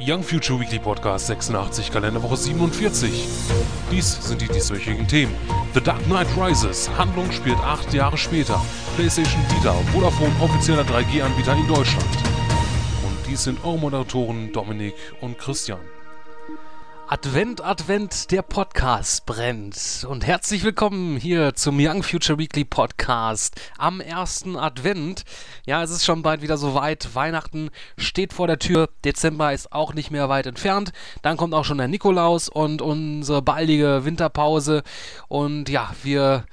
Young Future Weekly Podcast 86, Kalenderwoche 47. Dies sind die dieswöchigen Themen. The Dark Knight Rises, Handlung spielt acht Jahre später. PlayStation Vita, Vodafone offizieller 3G-Anbieter in Deutschland. Und dies sind eure Moderatoren Dominik und Christian. Advent, Advent, der Podcast brennt. Und herzlich willkommen hier zum Young Future Weekly Podcast am ersten Advent. Ja, es ist schon bald wieder soweit. Weihnachten steht vor der Tür. Dezember ist auch nicht mehr weit entfernt. Dann kommt auch schon der Nikolaus und unsere baldige Winterpause. Und ja, wir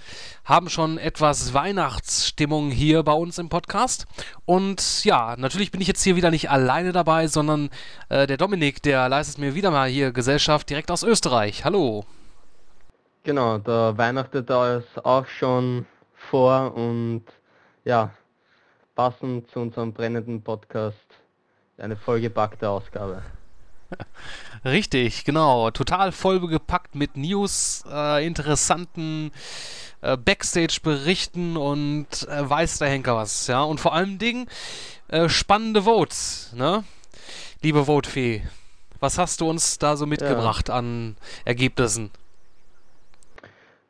haben schon etwas Weihnachtsstimmung hier bei uns im Podcast. Und ja, natürlich bin ich jetzt hier wieder nicht alleine dabei, sondern äh, der Dominik, der leistet mir wieder mal hier Gesellschaft direkt aus Österreich. Hallo. Genau, da weihnachtet da ist auch schon vor und ja, passend zu unserem brennenden Podcast eine vollgepackte Ausgabe. Richtig, genau. Total vollgepackt mit News, äh, interessanten äh, Backstage-Berichten und äh, weiß der Henker was, ja. Und vor allem Dingen äh, spannende Votes, ne? Liebe Votefee, was hast du uns da so mitgebracht ja. an Ergebnissen?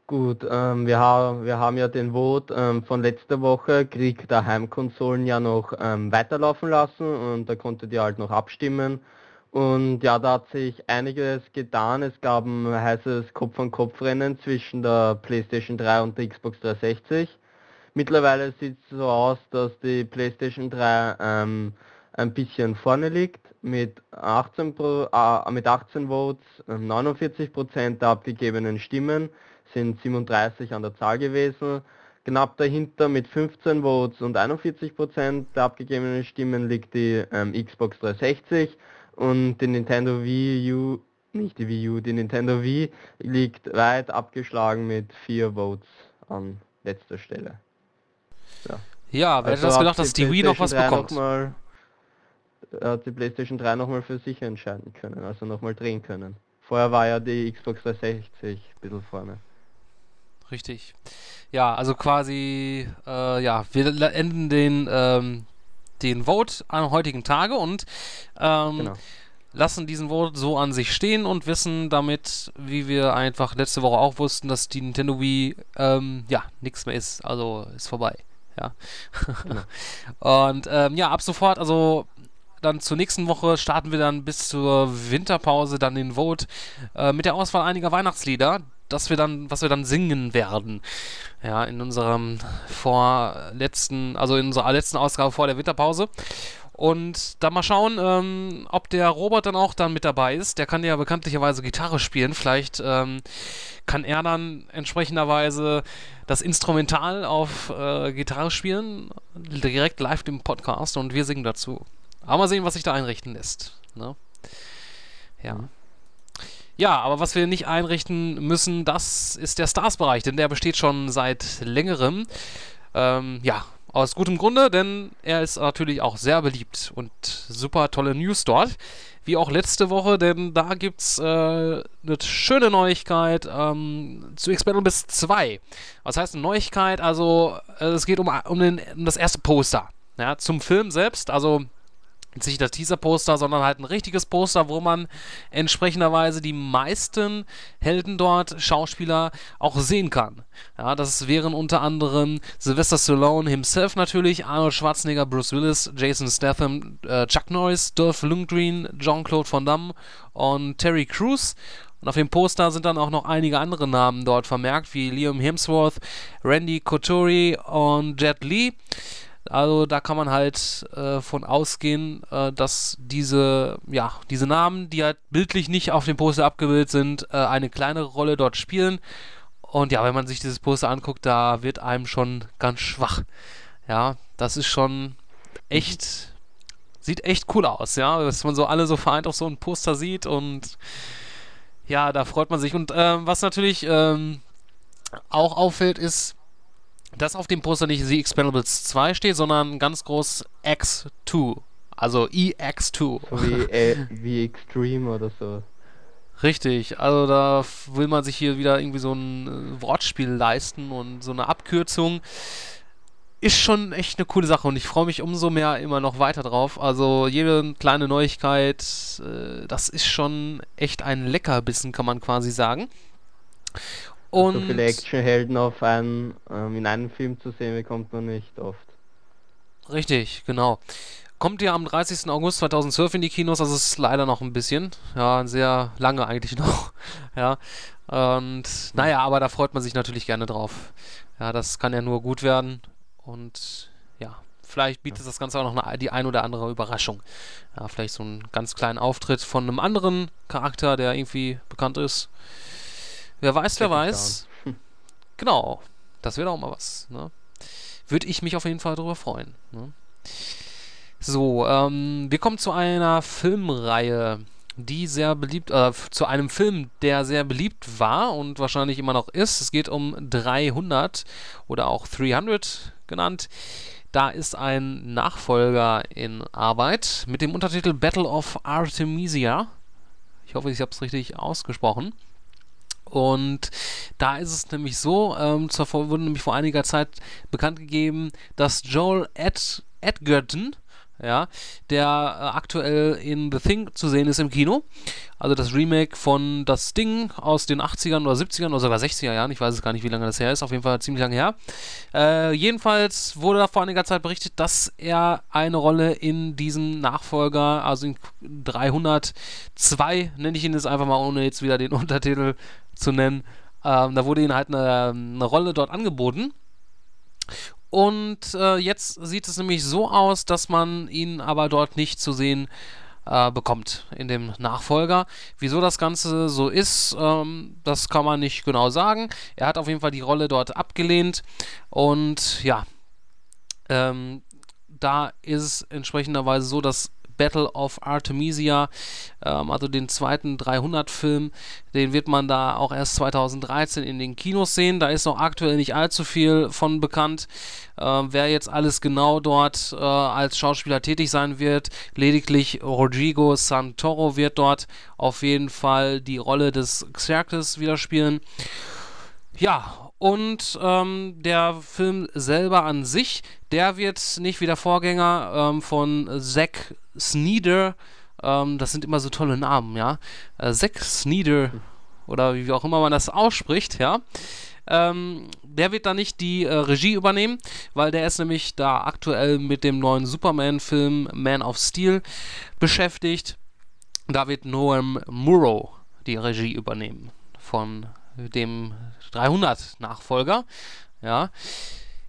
Gut, ähm, wir, ha wir haben ja den Vote ähm, von letzter Woche, Krieg der Heimkonsolen, ja noch ähm, weiterlaufen lassen und da konntet ihr halt noch abstimmen. Und ja, da hat sich einiges getan. Es gab ein heißes Kopf-an-Kopf-Rennen zwischen der PlayStation 3 und der Xbox 360. Mittlerweile sieht es so aus, dass die PlayStation 3 ähm, ein bisschen vorne liegt mit 18, Pro, äh, mit 18 Votes, 49% ähm, der abgegebenen Stimmen sind 37 an der Zahl gewesen. Knapp dahinter mit 15 Votes und 41% der abgegebenen Stimmen liegt die ähm, Xbox 360 und die Nintendo Wii U, nicht die Wii U, die Nintendo Wii liegt weit abgeschlagen mit vier Votes an letzter Stelle. Ja, ja wer also hätte das gedacht, dass die Wii noch was bekommt? Noch mal, hat die PlayStation 3 nochmal für sich entscheiden können, also nochmal drehen können. Vorher war ja die Xbox 360 ein bisschen vorne. Richtig. Ja, also quasi, äh, ja, wir enden den ähm, den Vote am heutigen Tage und ähm, genau. lassen diesen Vote so an sich stehen und wissen damit, wie wir einfach letzte Woche auch wussten, dass die Nintendo Wii ähm, ja nichts mehr ist, also ist vorbei. Ja. Genau. und ähm, ja, ab sofort, also dann zur nächsten Woche starten wir dann bis zur Winterpause dann den Vote äh, mit der Auswahl einiger Weihnachtslieder, das wir dann, was wir dann singen werden. Ja, in unserem vorletzten, also in unserer letzten Ausgabe vor der Winterpause. Und dann mal schauen, ähm, ob der Robert dann auch dann mit dabei ist. Der kann ja bekanntlicherweise Gitarre spielen. Vielleicht ähm, kann er dann entsprechenderweise das Instrumental auf äh, Gitarre spielen, direkt live im Podcast und wir singen dazu. Aber mal sehen, was sich da einrichten lässt. Ne? Ja. Ja, aber was wir nicht einrichten müssen, das ist der Stars-Bereich, denn der besteht schon seit längerem. Ähm, ja, aus gutem Grunde, denn er ist natürlich auch sehr beliebt und super tolle News dort. Wie auch letzte Woche, denn da gibt es äh, eine schöne Neuigkeit ähm, zu Expendables 2. Was heißt eine Neuigkeit? Also, äh, es geht um, um, den, um das erste Poster. Ja, zum Film selbst, also nicht das Teaser-Poster, sondern halt ein richtiges Poster, wo man entsprechenderweise die meisten Helden dort, Schauspieler, auch sehen kann. Ja, das wären unter anderem Sylvester Stallone himself natürlich, Arnold Schwarzenegger, Bruce Willis, Jason Statham, äh, Chuck Norris, Dolph Lundgren, Jean-Claude Van Damme und Terry Crews. Und auf dem Poster sind dann auch noch einige andere Namen dort vermerkt, wie Liam Hemsworth, Randy Couture und Jet Li. Also da kann man halt äh, von ausgehen, äh, dass diese, ja, diese Namen, die halt bildlich nicht auf dem Poster abgebildet sind, äh, eine kleinere Rolle dort spielen. Und ja, wenn man sich dieses Poster anguckt, da wird einem schon ganz schwach. Ja, das ist schon echt, sieht echt cool aus, ja, dass man so alle so vereint auf so ein Poster sieht und ja, da freut man sich. Und ähm, was natürlich ähm, auch auffällt, ist, dass auf dem Poster nicht The Expendables 2 steht, sondern ganz groß X2. Also EX2. Wie, äh, wie Extreme oder so. Richtig, also da will man sich hier wieder irgendwie so ein äh, Wortspiel leisten und so eine Abkürzung ist schon echt eine coole Sache und ich freue mich umso mehr immer noch weiter drauf. Also jede kleine Neuigkeit, äh, das ist schon echt ein Leckerbissen, kann man quasi sagen. Und so viele Actionhelden auf einen, ähm, in einem Film zu sehen, bekommt man nicht oft. Richtig, genau. Kommt ja am 30. August 2012 in die Kinos, also ist leider noch ein bisschen. Ja, sehr lange eigentlich noch. ja. Und naja, aber da freut man sich natürlich gerne drauf. Ja, das kann ja nur gut werden. Und ja, vielleicht bietet das Ganze auch noch eine, die ein oder andere Überraschung. Ja, vielleicht so einen ganz kleinen Auftritt von einem anderen Charakter, der irgendwie bekannt ist. Wer weiß, wer weiß. Genau, das wäre auch mal was. Ne? Würde ich mich auf jeden Fall darüber freuen. Ne? So, ähm, wir kommen zu einer Filmreihe, die sehr beliebt, äh, zu einem Film, der sehr beliebt war und wahrscheinlich immer noch ist. Es geht um 300 oder auch 300 genannt. Da ist ein Nachfolger in Arbeit mit dem Untertitel Battle of Artemisia. Ich hoffe, ich habe es richtig ausgesprochen. Und da ist es nämlich so, ähm, zur, wurde nämlich vor einiger Zeit bekannt gegeben, dass Joel Ed Edgerton, ja, der äh, aktuell in The Thing zu sehen ist im Kino. Also das Remake von Das Ding aus den 80ern oder 70ern oder sogar 60er Jahren. Ich weiß es gar nicht, wie lange das her ist. Auf jeden Fall ziemlich lange her. Äh, jedenfalls wurde da vor einiger Zeit berichtet, dass er eine Rolle in diesem Nachfolger, also in 302, nenne ich ihn jetzt einfach mal, ohne jetzt wieder den Untertitel zu nennen. Ähm, da wurde ihm halt eine, eine Rolle dort angeboten. Und äh, jetzt sieht es nämlich so aus, dass man ihn aber dort nicht zu sehen äh, bekommt in dem Nachfolger. Wieso das Ganze so ist, ähm, das kann man nicht genau sagen. Er hat auf jeden Fall die Rolle dort abgelehnt und ja, ähm, da ist es entsprechenderweise so, dass Battle of Artemisia, ähm, also den zweiten 300-Film. Den wird man da auch erst 2013 in den Kinos sehen. Da ist noch aktuell nicht allzu viel von bekannt, äh, wer jetzt alles genau dort äh, als Schauspieler tätig sein wird. Lediglich Rodrigo Santoro wird dort auf jeden Fall die Rolle des Xerxes wieder spielen. Ja, und ähm, der Film selber an sich, der wird nicht wie der Vorgänger ähm, von Zack Snyder, ähm, das sind immer so tolle Namen, ja. Äh, Zack Snyder oder wie auch immer man das ausspricht, ja. Ähm, der wird da nicht die äh, Regie übernehmen, weil der ist nämlich da aktuell mit dem neuen Superman-Film Man of Steel beschäftigt. Da wird Noam Murrow die Regie übernehmen von dem 300 Nachfolger. Ja.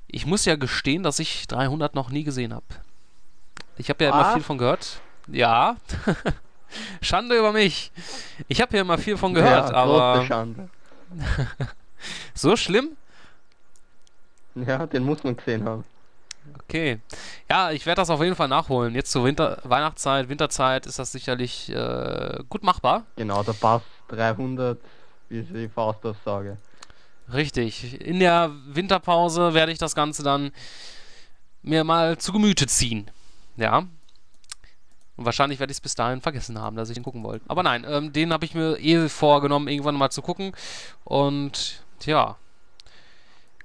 Ich muss ja gestehen, dass ich 300 noch nie gesehen habe. Ich habe ja ah. immer viel von gehört. Ja. Schande über mich. Ich habe ja immer viel von gehört, ja, aber. Schande. so schlimm? Ja, den muss man gesehen haben. Okay. Ja, ich werde das auf jeden Fall nachholen. Jetzt zur Winter Weihnachtszeit, Winterzeit ist das sicherlich äh, gut machbar. Genau, da passt 300 wie ich die Faustaussage. Richtig. In der Winterpause werde ich das Ganze dann mir mal zu Gemüte ziehen. Ja. Und wahrscheinlich werde ich es bis dahin vergessen haben, dass ich den gucken wollte. Aber nein, ähm, den habe ich mir eh vorgenommen, irgendwann mal zu gucken. Und ja.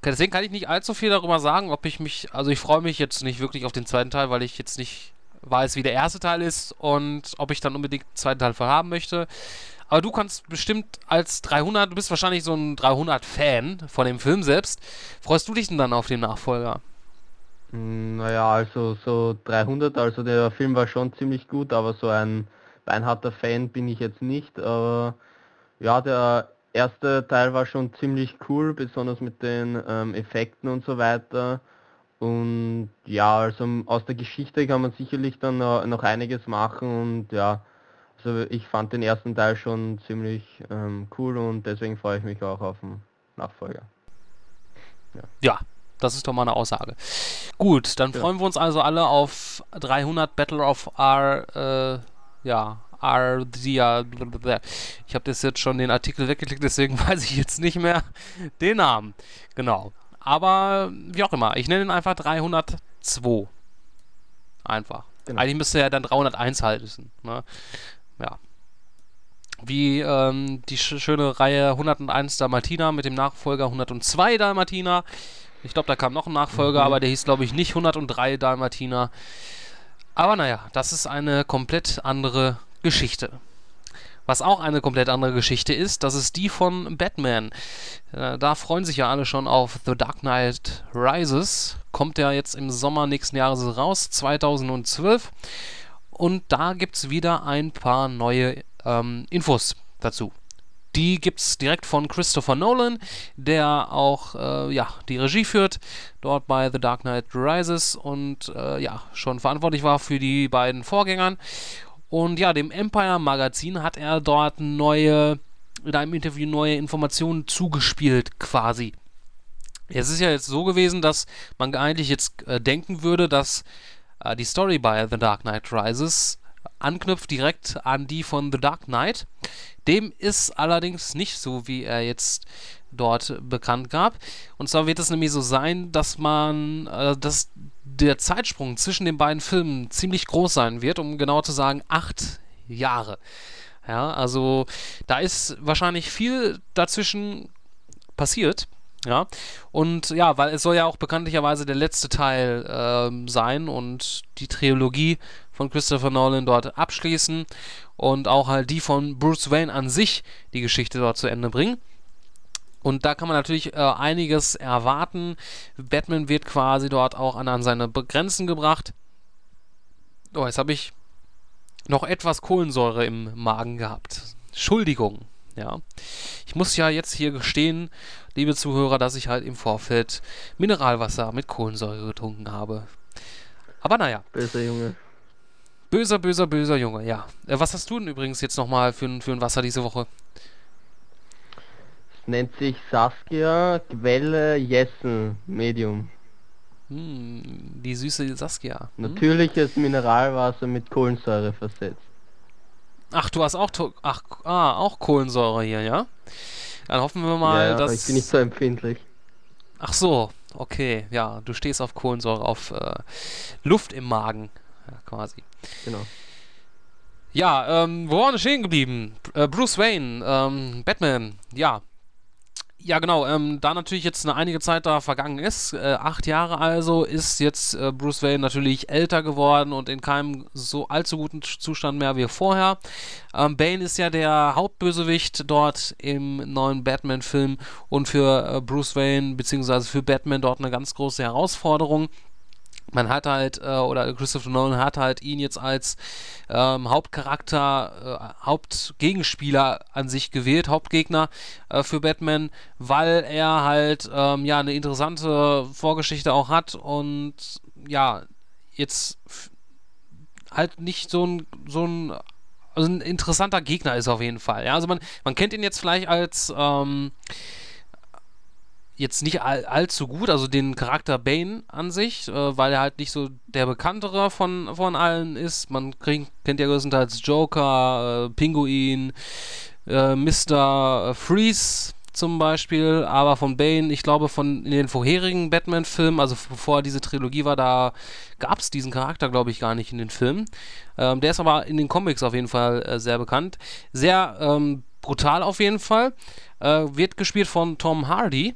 Deswegen kann ich nicht allzu viel darüber sagen, ob ich mich. Also ich freue mich jetzt nicht wirklich auf den zweiten Teil, weil ich jetzt nicht weiß, wie der erste Teil ist und ob ich dann unbedingt den zweiten Teil vorhaben möchte. Aber du kannst bestimmt als 300, du bist wahrscheinlich so ein 300-Fan von dem Film selbst. Freust du dich denn dann auf den Nachfolger? Hm, naja, also so 300, also der Film war schon ziemlich gut, aber so ein beinharter Fan bin ich jetzt nicht. Aber ja, der erste Teil war schon ziemlich cool, besonders mit den ähm, Effekten und so weiter. Und ja, also aus der Geschichte kann man sicherlich dann noch einiges machen und ja, also ich fand den ersten Teil schon ziemlich ähm, cool und deswegen freue ich mich auch auf den Nachfolger. Ja. ja. Das ist doch mal eine Aussage. Gut, dann freuen wir uns also alle auf 300 Battle of R, äh, ja, Ardia. Ich habe das jetzt schon den Artikel weggeklickt, deswegen weiß ich jetzt nicht mehr den Namen. Genau. Aber wie auch immer, ich nenne ihn einfach 302. Einfach. Genau. Eigentlich müsste er dann 301 halten. Ne? Ja. Wie ähm, die sch schöne Reihe 101 Dalmatiner mit dem Nachfolger 102 Dalmatiner. Ich glaube, da kam noch ein Nachfolger, mhm. aber der hieß, glaube ich, nicht 103 Dalmatiner. Aber naja, das ist eine komplett andere Geschichte. Was auch eine komplett andere Geschichte ist, das ist die von Batman. Äh, da freuen sich ja alle schon auf The Dark Knight Rises. Kommt ja jetzt im Sommer nächsten Jahres raus, 2012. Und da gibt es wieder ein paar neue ähm, Infos dazu. Die gibt es direkt von Christopher Nolan, der auch äh, ja, die Regie führt, dort bei The Dark Knight Rises und äh, ja, schon verantwortlich war für die beiden Vorgängern. Und ja, dem Empire Magazin hat er dort neue, in einem Interview neue Informationen zugespielt, quasi. Es ist ja jetzt so gewesen, dass man eigentlich jetzt äh, denken würde, dass die Story bei The Dark Knight Rises anknüpft direkt an die von The Dark Knight. Dem ist allerdings nicht so, wie er jetzt dort bekannt gab. Und zwar wird es nämlich so sein, dass man, äh, dass der Zeitsprung zwischen den beiden Filmen ziemlich groß sein wird, um genau zu sagen, acht Jahre. Ja, also da ist wahrscheinlich viel dazwischen passiert. Ja, und ja, weil es soll ja auch bekanntlicherweise der letzte Teil ähm, sein und die Trilogie von Christopher Nolan dort abschließen und auch halt die von Bruce Wayne an sich die Geschichte dort zu Ende bringen. Und da kann man natürlich äh, einiges erwarten. Batman wird quasi dort auch an, an seine Grenzen gebracht. Oh, jetzt habe ich noch etwas Kohlensäure im Magen gehabt. Entschuldigung. Ja. Ich muss ja jetzt hier gestehen, liebe Zuhörer, dass ich halt im Vorfeld Mineralwasser mit Kohlensäure getrunken habe. Aber naja. Böser Junge. Böser, böser, böser Junge, ja. Äh, was hast du denn übrigens jetzt nochmal für, für ein Wasser diese Woche? nennt sich Saskia Quelle Jessen Medium. Hm, die süße Saskia. Hm? Natürliches Mineralwasser mit Kohlensäure versetzt. Ach, du hast auch ach, ah, auch Kohlensäure hier, ja? Dann hoffen wir mal, ja, dass ich bin nicht so empfindlich. Ach so, okay, ja, du stehst auf Kohlensäure, auf äh, Luft im Magen, ja, quasi. Genau. Ja, ähm, wo waren wir stehen geblieben? Äh, Bruce Wayne, ähm, Batman, ja. Ja, genau. Ähm, da natürlich jetzt eine einige Zeit da vergangen ist, äh, acht Jahre also, ist jetzt äh, Bruce Wayne natürlich älter geworden und in keinem so allzu guten Zustand mehr wie vorher. Ähm, Bane ist ja der Hauptbösewicht dort im neuen Batman-Film und für äh, Bruce Wayne bzw. für Batman dort eine ganz große Herausforderung man hat halt, äh, oder Christopher Nolan hat halt ihn jetzt als ähm, Hauptcharakter, äh, Hauptgegenspieler an sich gewählt, Hauptgegner äh, für Batman, weil er halt ähm, ja eine interessante Vorgeschichte auch hat und ja, jetzt halt nicht so ein, so ein, also ein interessanter Gegner ist auf jeden Fall. Ja, also man, man kennt ihn jetzt vielleicht als ähm, jetzt nicht all, allzu gut, also den Charakter Bane an sich, äh, weil er halt nicht so der bekanntere von, von allen ist. Man krieg, kennt ja größtenteils Joker, äh, Pinguin, äh, Mr. Freeze zum Beispiel, aber von Bane, ich glaube von in den vorherigen Batman-Filmen, also bevor diese Trilogie war, da gab es diesen Charakter, glaube ich, gar nicht in den Filmen. Ähm, der ist aber in den Comics auf jeden Fall äh, sehr bekannt. Sehr ähm, brutal auf jeden Fall. Äh, wird gespielt von Tom Hardy.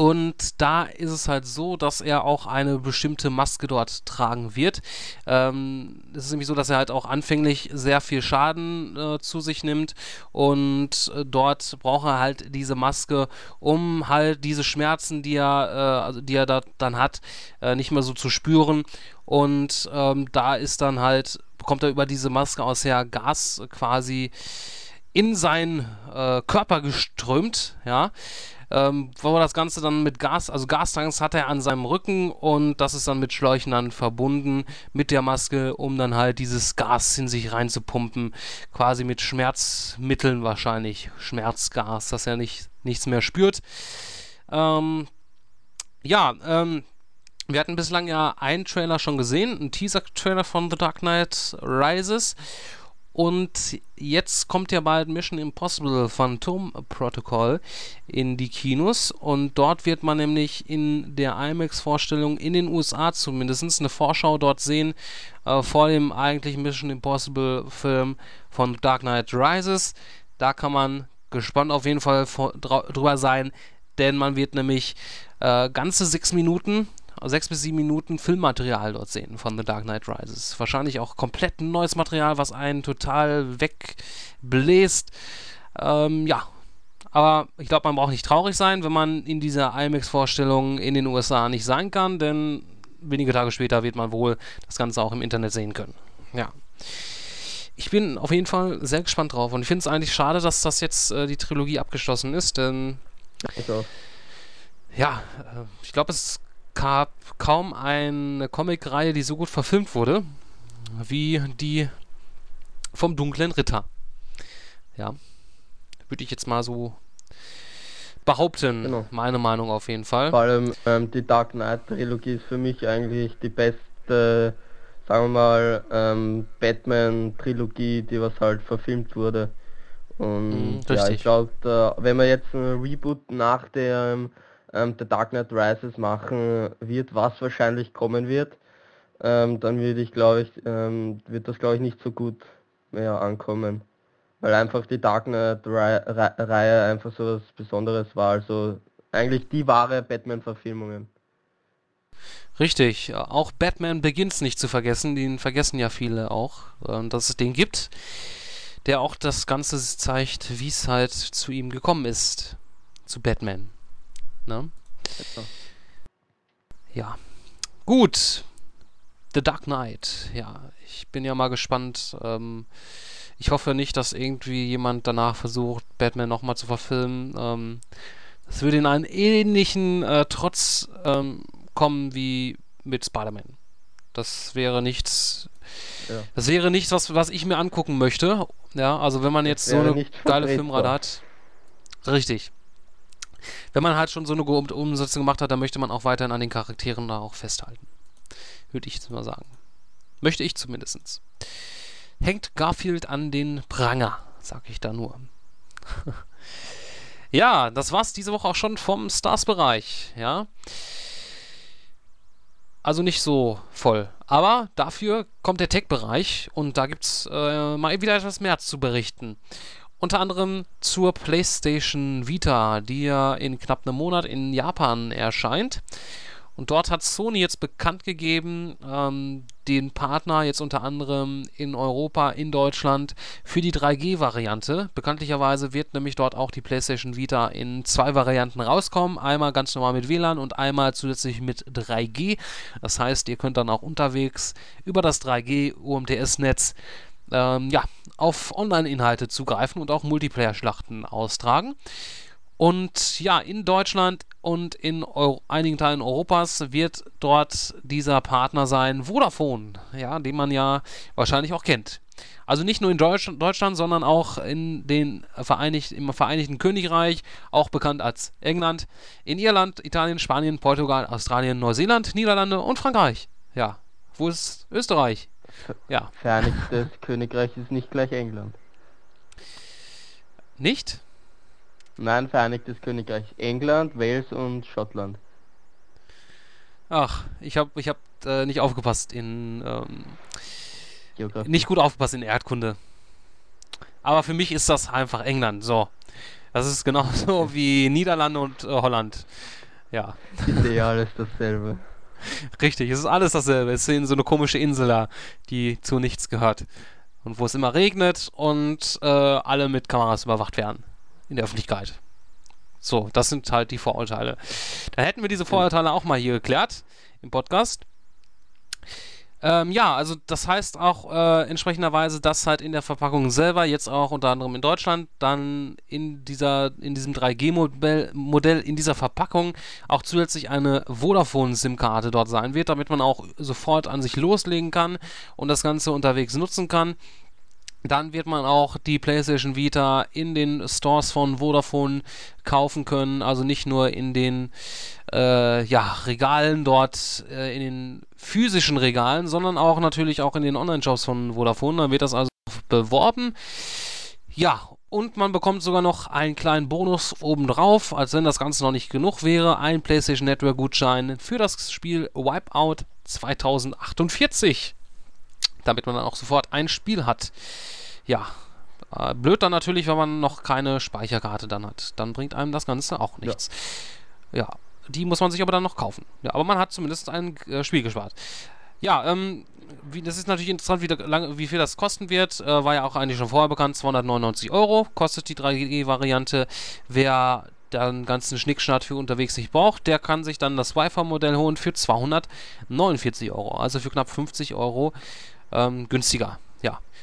Und da ist es halt so, dass er auch eine bestimmte Maske dort tragen wird. Ähm, es ist nämlich so, dass er halt auch anfänglich sehr viel Schaden äh, zu sich nimmt und äh, dort braucht er halt diese Maske, um halt diese Schmerzen, die er, äh, also die er da dann hat, äh, nicht mehr so zu spüren. Und ähm, da ist dann halt, bekommt er über diese Maske aus her Gas quasi in seinen äh, Körper geströmt, ja ähm, wo das Ganze dann mit Gas, also Gastanks hat er an seinem Rücken und das ist dann mit Schläuchen dann verbunden mit der Maske, um dann halt dieses Gas in sich reinzupumpen, quasi mit Schmerzmitteln wahrscheinlich, Schmerzgas, dass er nicht, nichts mehr spürt. Ähm, ja, ähm, wir hatten bislang ja einen Trailer schon gesehen, einen Teaser-Trailer von The Dark Knight Rises. Und jetzt kommt ja bald Mission Impossible Phantom Protocol in die Kinos und dort wird man nämlich in der IMAX-Vorstellung in den USA zumindest eine Vorschau dort sehen äh, vor dem eigentlichen Mission Impossible Film von Dark Knight Rises. Da kann man gespannt auf jeden Fall drüber sein, denn man wird nämlich äh, ganze sechs Minuten sechs bis sieben Minuten Filmmaterial dort sehen von The Dark Knight Rises. Wahrscheinlich auch komplett neues Material, was einen total wegbläst. Ähm, ja, aber ich glaube, man braucht nicht traurig sein, wenn man in dieser IMAX-Vorstellung in den USA nicht sein kann, denn wenige Tage später wird man wohl das Ganze auch im Internet sehen können. Ja. Ich bin auf jeden Fall sehr gespannt drauf und ich finde es eigentlich schade, dass das jetzt äh, die Trilogie abgeschlossen ist, denn. Also. Ja, äh, ich glaube, es gab kaum eine Comicreihe, die so gut verfilmt wurde, wie die vom dunklen Ritter. Ja. Würde ich jetzt mal so behaupten. Genau. Meine Meinung auf jeden Fall. Vor allem ähm, die Dark Knight Trilogie ist für mich eigentlich die beste, sagen wir mal, ähm, Batman Trilogie, die was halt verfilmt wurde. Und mm, ja, ich glaube, wenn man jetzt ein Reboot nach der ähm, The Dark Knight Rises machen wird, was wahrscheinlich kommen wird, ähm, dann würde ich glaube ich, ähm, wird das glaube ich nicht so gut mehr ankommen. Weil einfach die Dark Knight-Reihe einfach so was Besonderes war. Also eigentlich die wahre Batman-Verfilmungen. Richtig, auch Batman Begins nicht zu vergessen, den vergessen ja viele auch, ähm, dass es den gibt, der auch das Ganze zeigt, wie es halt zu ihm gekommen ist, zu Batman. Ne? Ja. Gut. The Dark Knight. Ja, ich bin ja mal gespannt. Ähm, ich hoffe nicht, dass irgendwie jemand danach versucht, Batman nochmal zu verfilmen. Ähm, das würde in einen ähnlichen äh, Trotz ähm, kommen wie mit Spider-Man. Das wäre nichts. Ja. Das wäre nichts, was, was ich mir angucken möchte. Ja, also wenn man jetzt so eine geile Filmrate hat. Richtig wenn man halt schon so eine Umsetzung gemacht hat, dann möchte man auch weiterhin an den Charakteren da auch festhalten. Würde ich jetzt mal sagen. Möchte ich zumindest. Hängt Garfield an den Pranger, sag ich da nur. ja, das war's diese Woche auch schon vom Stars-Bereich, ja. Also nicht so voll. Aber dafür kommt der Tech-Bereich und da gibt's äh, mal wieder etwas mehr zu berichten. Unter anderem zur PlayStation Vita, die ja in knapp einem Monat in Japan erscheint. Und dort hat Sony jetzt bekannt gegeben, ähm, den Partner jetzt unter anderem in Europa, in Deutschland für die 3G-Variante. Bekanntlicherweise wird nämlich dort auch die PlayStation Vita in zwei Varianten rauskommen. Einmal ganz normal mit WLAN und einmal zusätzlich mit 3G. Das heißt, ihr könnt dann auch unterwegs über das 3G UMTS-Netz ähm, ja, auf Online-Inhalte zugreifen und auch Multiplayer-Schlachten austragen. Und ja, in Deutschland und in Euro einigen Teilen Europas wird dort dieser Partner sein Vodafone, ja, den man ja wahrscheinlich auch kennt. Also nicht nur in Deutsch Deutschland, sondern auch in den Vereinigt im Vereinigten Königreich, auch bekannt als England, in Irland, Italien, Spanien, Portugal, Australien, Neuseeland, Niederlande und Frankreich. Ja, wo ist Österreich? Ja. Vereinigtes Königreich ist nicht gleich England. Nicht? Nein, Vereinigtes Königreich. England, Wales und Schottland. Ach, ich habe ich hab, äh, nicht aufgepasst in. Ähm, nicht gut aufgepasst in Erdkunde. Aber für mich ist das einfach England. So. Das ist genauso wie Niederlande und äh, Holland. Ja. Ist ja alles dasselbe. Richtig, es ist alles dasselbe. Es ist so eine komische Insel da, die zu nichts gehört. Und wo es immer regnet und äh, alle mit Kameras überwacht werden. In der Öffentlichkeit. So, das sind halt die Vorurteile. Da hätten wir diese Vorurteile auch mal hier geklärt im Podcast. Ähm, ja, also das heißt auch äh, entsprechenderweise, dass halt in der Verpackung selber, jetzt auch unter anderem in Deutschland, dann in dieser, in diesem 3G-Modell, Modell, in dieser Verpackung auch zusätzlich eine Vodafone-SIM-Karte dort sein wird, damit man auch sofort an sich loslegen kann und das Ganze unterwegs nutzen kann. Dann wird man auch die PlayStation Vita in den Stores von Vodafone kaufen können, also nicht nur in den äh, ja, Regalen dort, äh, in den physischen Regalen, sondern auch natürlich auch in den Online-Shops von Vodafone. Dann wird das also beworben. Ja, und man bekommt sogar noch einen kleinen Bonus obendrauf, als wenn das Ganze noch nicht genug wäre. Ein PlayStation Network Gutschein für das Spiel Wipeout 2048 damit man dann auch sofort ein Spiel hat. Ja, Äh, blöd dann natürlich, wenn man noch keine Speicherkarte dann hat. Dann bringt einem das Ganze auch nichts. Ja, ja die muss man sich aber dann noch kaufen. Ja, aber man hat zumindest ein äh, Spiel gespart. Ja, ähm, wie, das ist natürlich interessant, wie, lang, wie, viel das kosten wird. Äh, war ja auch eigentlich schon vorher bekannt. 299 Euro kostet die 3G-Variante. Wer den ganzen Schnickschnatt für unterwegs nicht braucht, der kann sich dann das Wi-Fi-Modell holen für 249 Euro. Also für knapp 50 Euro ähm, günstiger.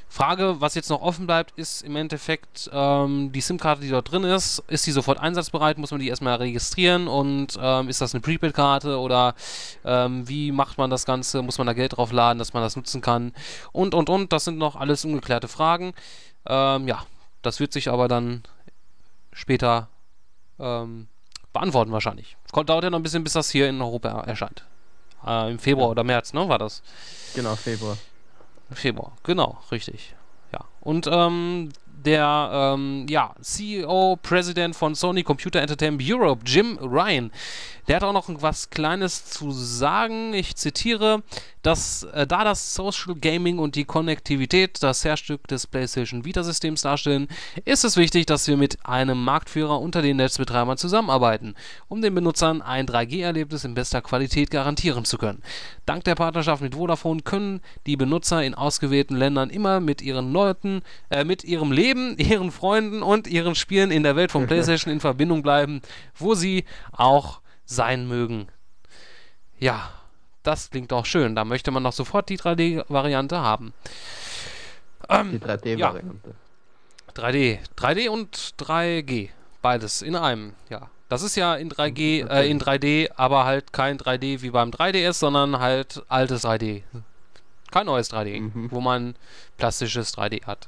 Frage, was jetzt noch offen bleibt, ist im Endeffekt ähm, die SIM-Karte, die dort drin ist. Ist die sofort einsatzbereit? Muss man die erstmal registrieren? Und ähm, ist das eine Prepaid-Karte oder ähm, wie macht man das Ganze? Muss man da Geld drauf laden, dass man das nutzen kann? Und, und, und. Das sind noch alles ungeklärte Fragen. Ähm, ja, das wird sich aber dann später ähm, beantworten wahrscheinlich. Es dauert ja noch ein bisschen, bis das hier in Europa erscheint. Äh, Im Februar ja. oder März, ne? War das? Genau, Februar. Februar, genau, richtig. Ja. Und ähm, der ähm, ja, CEO, Präsident von Sony Computer Entertainment Europe, Jim Ryan, der hat auch noch was Kleines zu sagen. Ich zitiere, dass äh, da das Social Gaming und die Konnektivität das Herzstück des PlayStation Vita-Systems darstellen, ist es wichtig, dass wir mit einem Marktführer unter den Netzbetreibern zusammenarbeiten, um den Benutzern ein 3G-Erlebnis in bester Qualität garantieren zu können. Dank der Partnerschaft mit Vodafone können die Benutzer in ausgewählten Ländern immer mit ihren Leuten, äh, mit ihrem Leben, ihren Freunden und ihren Spielen in der Welt von PlayStation in Verbindung bleiben, wo sie auch sein mögen. Ja, das klingt doch schön. Da möchte man doch sofort die 3D-Variante haben. Ähm, die 3D-Variante. Ja. 3D. 3D und 3G. Beides in einem, ja. Das ist ja in 3G, äh, in 3D, aber halt kein 3D wie beim 3DS, sondern halt altes 3D. Kein neues 3D, mhm. wo man plastisches 3D hat.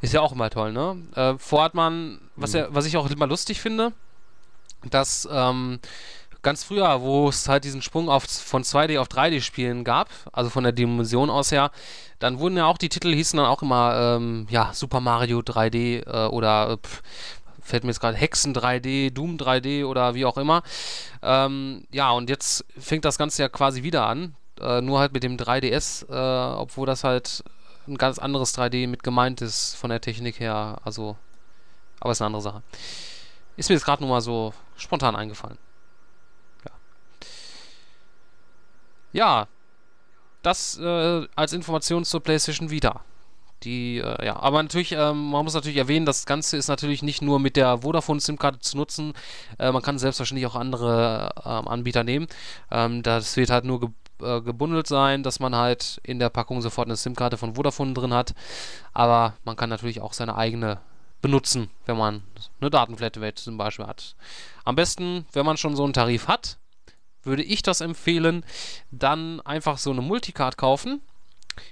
Ist ja auch immer toll, ne? Äh, vorher hat man, was, mhm. ja, was ich auch immer lustig finde, dass ähm, ganz früher, wo es halt diesen Sprung auf, von 2D auf 3D-Spielen gab, also von der Dimension aus her, dann wurden ja auch die Titel hießen dann auch immer, ähm, ja, Super Mario 3D äh, oder pff, fällt mir jetzt gerade Hexen 3D, Doom 3D oder wie auch immer. Ähm, ja, und jetzt fängt das Ganze ja quasi wieder an, äh, nur halt mit dem 3DS, äh, obwohl das halt ein ganz anderes 3D mit gemeint ist von der Technik her, also, aber ist eine andere Sache. Ist mir jetzt gerade nur mal so spontan eingefallen. Ja. Ja, das äh, als Information zur PlayStation Vita. Die, äh, ja, aber natürlich, ähm, man muss natürlich erwähnen, das Ganze ist natürlich nicht nur mit der Vodafone SIM-Karte zu nutzen. Äh, man kann selbstverständlich auch andere ähm, Anbieter nehmen. Ähm, das wird halt nur ge äh, gebundelt sein, dass man halt in der Packung sofort eine SIM-Karte von Vodafone drin hat. Aber man kann natürlich auch seine eigene benutzen, wenn man eine Datenflatrate zum Beispiel hat. Am besten, wenn man schon so einen Tarif hat, würde ich das empfehlen, dann einfach so eine Multicard kaufen.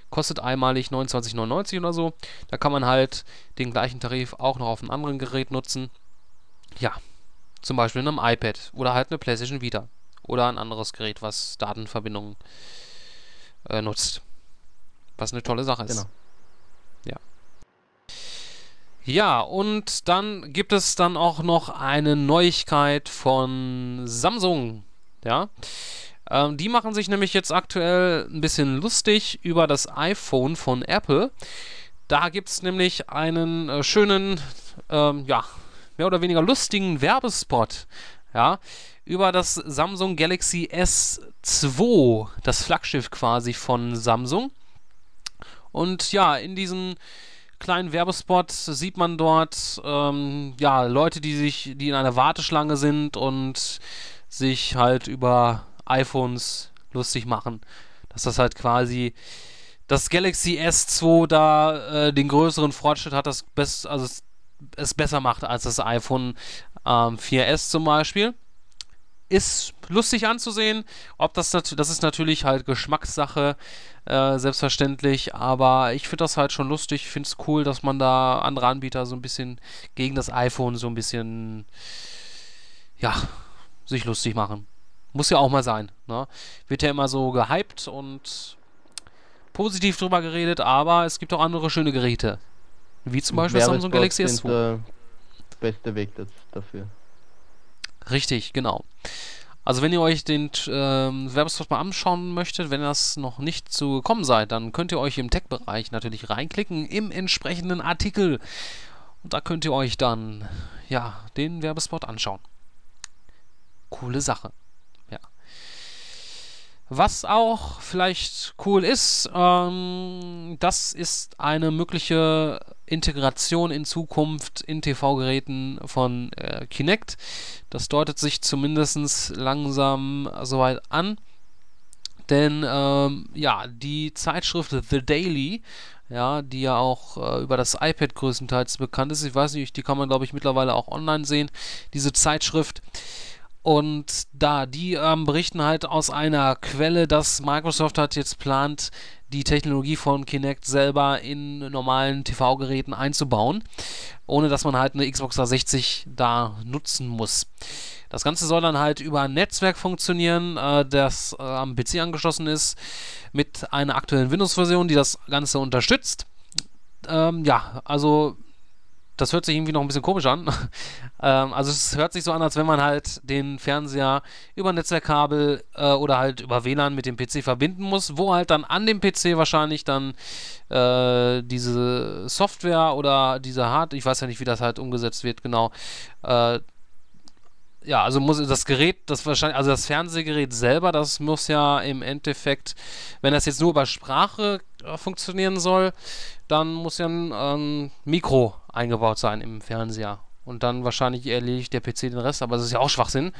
Kostet einmalig 29,99 oder so. Da kann man halt den gleichen Tarif auch noch auf einem anderen Gerät nutzen. Ja, zum Beispiel in einem iPad oder halt eine PlayStation Vita oder ein anderes Gerät, was Datenverbindungen äh, nutzt. Was eine tolle Sache ist. Genau. Ja, und dann gibt es dann auch noch eine Neuigkeit von Samsung. Ja. Ähm, die machen sich nämlich jetzt aktuell ein bisschen lustig über das iPhone von Apple. Da gibt es nämlich einen äh, schönen, ähm, ja, mehr oder weniger lustigen Werbespot. Ja, über das Samsung Galaxy S2, das Flaggschiff quasi von Samsung. Und ja, in diesem kleinen Werbespot sieht man dort ähm, ja Leute, die sich, die in einer Warteschlange sind und sich halt über iPhones lustig machen. Dass das halt quasi das Galaxy S2 da äh, den größeren Fortschritt hat, das best, also es, es besser macht als das iPhone ähm, 4S zum Beispiel ist lustig anzusehen. Ob das das ist natürlich halt Geschmackssache, äh, selbstverständlich, aber ich finde das halt schon lustig. Ich finde es cool, dass man da andere Anbieter so ein bisschen gegen das iPhone so ein bisschen ja, sich lustig machen. Muss ja auch mal sein. Ne? Wird ja immer so gehypt und positiv drüber geredet, aber es gibt auch andere schöne Geräte. Wie zum Beispiel Samsung Galaxy S2. Der beste Weg dafür. Richtig, genau. Also wenn ihr euch den ähm, Werbespot mal anschauen möchtet, wenn ihr das noch nicht zu gekommen seid, dann könnt ihr euch im Tech-Bereich natürlich reinklicken im entsprechenden Artikel. Und da könnt ihr euch dann ja den Werbespot anschauen. Coole Sache. Was auch vielleicht cool ist, ähm, das ist eine mögliche Integration in Zukunft in TV-Geräten von äh, Kinect. Das deutet sich zumindest langsam soweit an. Denn ähm, ja, die Zeitschrift The Daily, ja, die ja auch äh, über das iPad größtenteils bekannt ist, ich weiß nicht, die kann man glaube ich mittlerweile auch online sehen, diese Zeitschrift und da, die ähm, berichten halt aus einer Quelle, dass Microsoft hat jetzt plant, die Technologie von Kinect selber in normalen TV-Geräten einzubauen, ohne dass man halt eine Xbox 360 da nutzen muss. Das Ganze soll dann halt über ein Netzwerk funktionieren, äh, das äh, am PC angeschlossen ist, mit einer aktuellen Windows-Version, die das Ganze unterstützt. Ähm, ja, also das hört sich irgendwie noch ein bisschen komisch an. ähm, also es hört sich so an, als wenn man halt den Fernseher über Netzwerkkabel äh, oder halt über WLAN mit dem PC verbinden muss, wo halt dann an dem PC wahrscheinlich dann äh, diese Software oder diese Hard, ich weiß ja nicht, wie das halt umgesetzt wird, genau, äh, ja, also muss das Gerät, das wahrscheinlich, also das Fernsehgerät selber, das muss ja im Endeffekt, wenn das jetzt nur über Sprache äh, funktionieren soll, dann muss ja ein ähm, Mikro eingebaut sein im Fernseher. Und dann wahrscheinlich erledigt der PC den Rest, aber das ist ja auch Schwachsinn.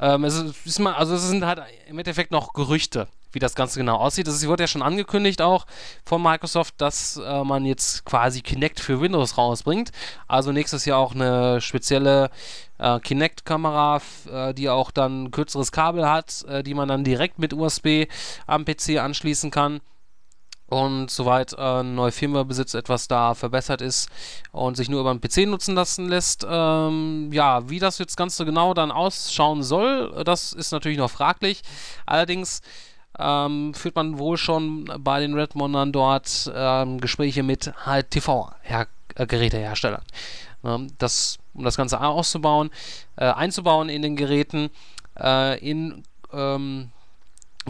Ähm, es ist mal, also es sind halt im Endeffekt noch Gerüchte, wie das Ganze genau aussieht. Das wurde ja schon angekündigt auch von Microsoft, dass äh, man jetzt quasi Kinect für Windows rausbringt. Also nächstes Jahr auch eine spezielle äh, Kinect-Kamera, äh, die auch dann kürzeres Kabel hat, äh, die man dann direkt mit USB am PC anschließen kann und soweit äh, ein neuer Firmware-Besitz etwas da verbessert ist und sich nur über den PC nutzen lassen lässt. Ähm, ja, wie das jetzt Ganze genau dann ausschauen soll, das ist natürlich noch fraglich. Allerdings ähm, führt man wohl schon bei den Redmondern dort ähm, Gespräche mit halt TV-Geräteherstellern. Ähm, das, um das Ganze auszubauen, äh, einzubauen in den Geräten, äh, in ähm,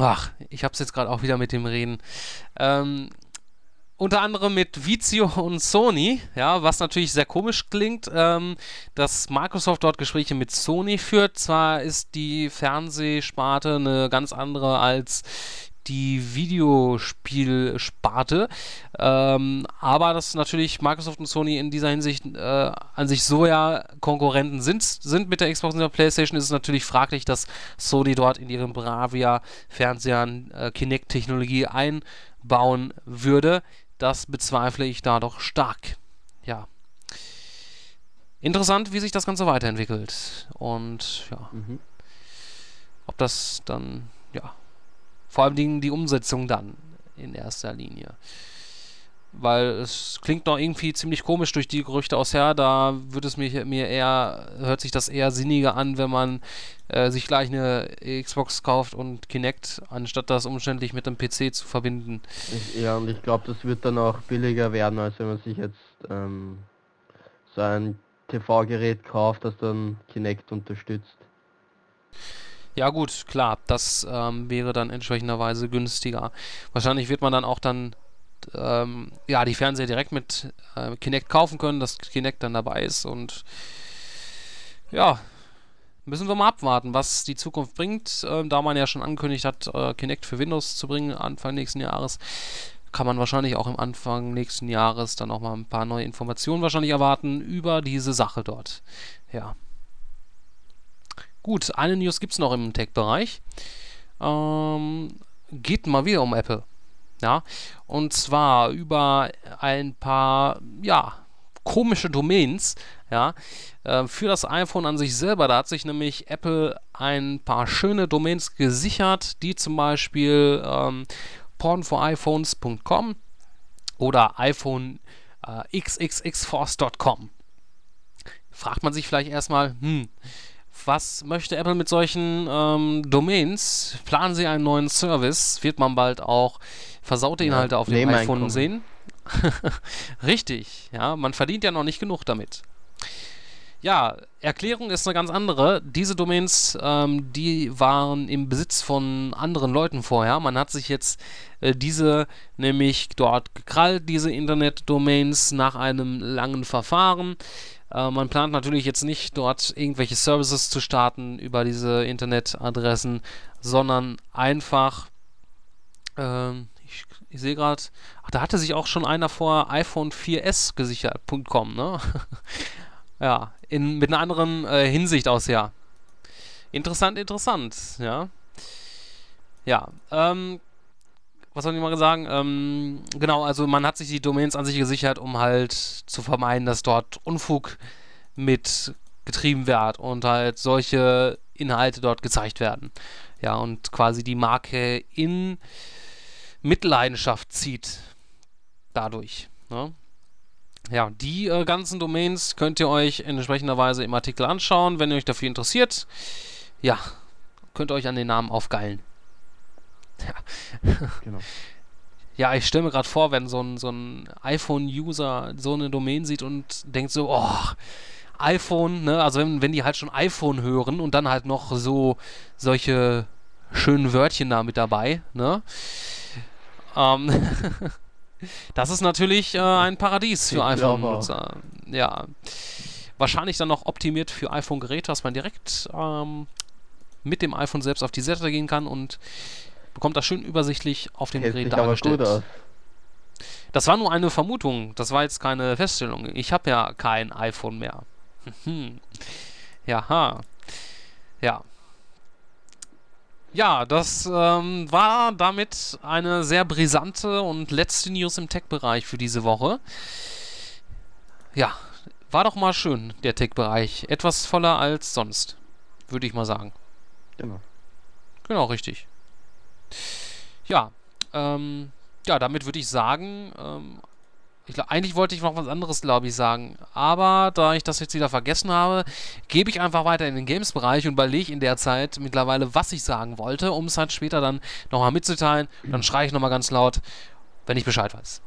Ach, ich hab's jetzt gerade auch wieder mit dem Reden. Ähm, unter anderem mit Vizio und Sony, ja, was natürlich sehr komisch klingt, ähm, dass Microsoft dort Gespräche mit Sony führt. Zwar ist die Fernsehsparte eine ganz andere als die Videospielsparte. Ähm, aber dass natürlich Microsoft und Sony in dieser Hinsicht äh, an sich so ja Konkurrenten sind, sind mit der Xbox und der PlayStation, ist es natürlich fraglich, dass Sony dort in ihren Bravia-Fernsehern äh, Kinect-Technologie einbauen würde. Das bezweifle ich da doch stark. Ja. Interessant, wie sich das Ganze weiterentwickelt. Und ja. Mhm. Ob das dann, vor allem die Umsetzung dann in erster Linie. Weil es klingt noch irgendwie ziemlich komisch durch die Gerüchte aus her, da wird es mir, mir eher, hört sich das eher sinniger an, wenn man äh, sich gleich eine Xbox kauft und Kinect, anstatt das umständlich mit einem PC zu verbinden. Ich, ja, und ich glaube, das wird dann auch billiger werden, als wenn man sich jetzt ähm, so ein TV-Gerät kauft, das dann Kinect unterstützt. Ja gut, klar, das ähm, wäre dann entsprechenderweise günstiger. Wahrscheinlich wird man dann auch dann ähm, ja, die Fernseher direkt mit äh, Kinect kaufen können, dass Kinect dann dabei ist und ja, müssen wir mal abwarten, was die Zukunft bringt. Ähm, da man ja schon angekündigt hat, äh, Kinect für Windows zu bringen Anfang nächsten Jahres, kann man wahrscheinlich auch im Anfang nächsten Jahres dann auch mal ein paar neue Informationen wahrscheinlich erwarten über diese Sache dort. Ja. Gut, eine News gibt es noch im Tech-Bereich. Ähm, geht mal wieder um Apple. Ja, und zwar über ein paar, ja, komische Domains, ja, äh, für das iPhone an sich selber. Da hat sich nämlich Apple ein paar schöne Domains gesichert, die zum Beispiel ähm, pornforiPhones.com oder iPhone äh, xxxforce.com. Fragt man sich vielleicht erstmal, hm, was möchte Apple mit solchen ähm, Domains? Planen sie einen neuen Service? Wird man bald auch versaute Inhalte ja, auf dem iPhone sehen? Richtig, ja, man verdient ja noch nicht genug damit. Ja, Erklärung ist eine ganz andere. Diese Domains, ähm, die waren im Besitz von anderen Leuten vorher. Man hat sich jetzt äh, diese nämlich dort gekrallt, diese Internet-Domains, nach einem langen Verfahren. Äh, man plant natürlich jetzt nicht dort irgendwelche Services zu starten über diese Internetadressen, sondern einfach, äh, ich, ich sehe gerade, da hatte sich auch schon einer vor iPhone 4S gesichert.com, ne? ja, in, mit einer anderen äh, Hinsicht aus, ja. Interessant, interessant, ja. Ja, ähm, was soll ich mal sagen? Ähm, genau, also man hat sich die Domains an sich gesichert, um halt zu vermeiden, dass dort Unfug mit getrieben wird und halt solche Inhalte dort gezeigt werden. Ja, und quasi die Marke in Mitleidenschaft zieht dadurch. Ne? Ja, die äh, ganzen Domains könnt ihr euch in entsprechender Weise im Artikel anschauen, wenn ihr euch dafür interessiert. Ja, könnt ihr euch an den Namen aufgeilen. Ja. genau. Ja, ich stelle mir gerade vor, wenn so ein, so ein iPhone-User so eine Domain sieht und denkt so, oh, iPhone, ne, also wenn, wenn die halt schon iPhone hören und dann halt noch so solche schönen Wörtchen da mit dabei, ne? Ähm, das ist natürlich äh, ein Paradies für iPhone-Nutzer. Ja. Wahrscheinlich dann noch optimiert für iPhone-Geräte, dass man direkt ähm, mit dem iPhone selbst auf die Seite gehen kann und bekommt das schön übersichtlich auf dem Hält Gerät dargestellt. Das war nur eine Vermutung, das war jetzt keine Feststellung. Ich habe ja kein iPhone mehr. Jaha. Ja. Ja, das ähm, war damit eine sehr brisante und letzte News im Tech-Bereich für diese Woche. Ja, war doch mal schön, der Tech-Bereich. Etwas voller als sonst, würde ich mal sagen. Genau. Genau, richtig. Ja, ähm, ja, damit würde ich sagen, ähm, ich glaub, eigentlich wollte ich noch was anderes, glaube ich, sagen. Aber da ich das jetzt wieder vergessen habe, gebe ich einfach weiter in den Games-Bereich und überlege in der Zeit mittlerweile, was ich sagen wollte, um es halt später dann nochmal mitzuteilen. Dann schreie ich nochmal ganz laut, wenn ich Bescheid weiß.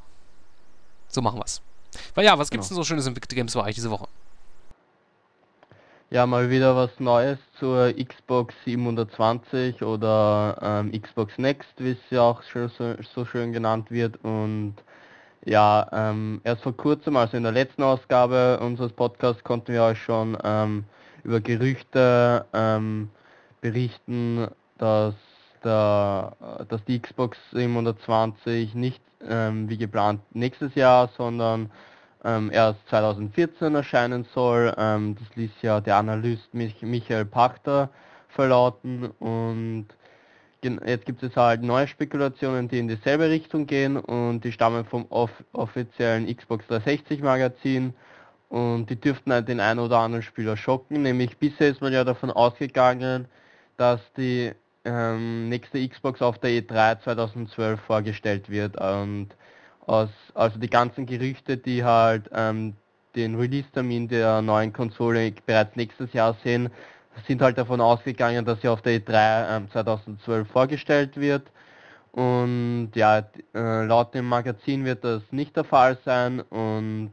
So machen wir es. Weil ja, was gibt es genau. denn so Schönes im Games-Bereich diese Woche? Ja, mal wieder was Neues zur Xbox 720 oder ähm, Xbox Next, wie es ja auch so, so, schön genannt wird. Und ja, ähm, erst vor kurzem, also in der letzten Ausgabe unseres Podcasts, konnten wir euch schon ähm, über Gerüchte ähm, berichten, dass, der, dass die Xbox 720 nicht ähm, wie geplant nächstes Jahr, sondern ähm, erst 2014 erscheinen soll. Ähm, das ließ ja der Analyst Mich Michael Pachter verlauten und jetzt gibt es halt neue Spekulationen, die in dieselbe Richtung gehen und die stammen vom off offiziellen Xbox 360 Magazin und die dürften halt den einen oder anderen Spieler schocken. Nämlich bisher ist man ja davon ausgegangen, dass die ähm, nächste Xbox auf der E3 2012 vorgestellt wird und aus, also die ganzen Gerüchte, die halt ähm, den Release-Termin der neuen Konsole bereits nächstes Jahr sehen, sind halt davon ausgegangen, dass sie auf der E3 ähm, 2012 vorgestellt wird. Und ja, äh, laut dem Magazin wird das nicht der Fall sein und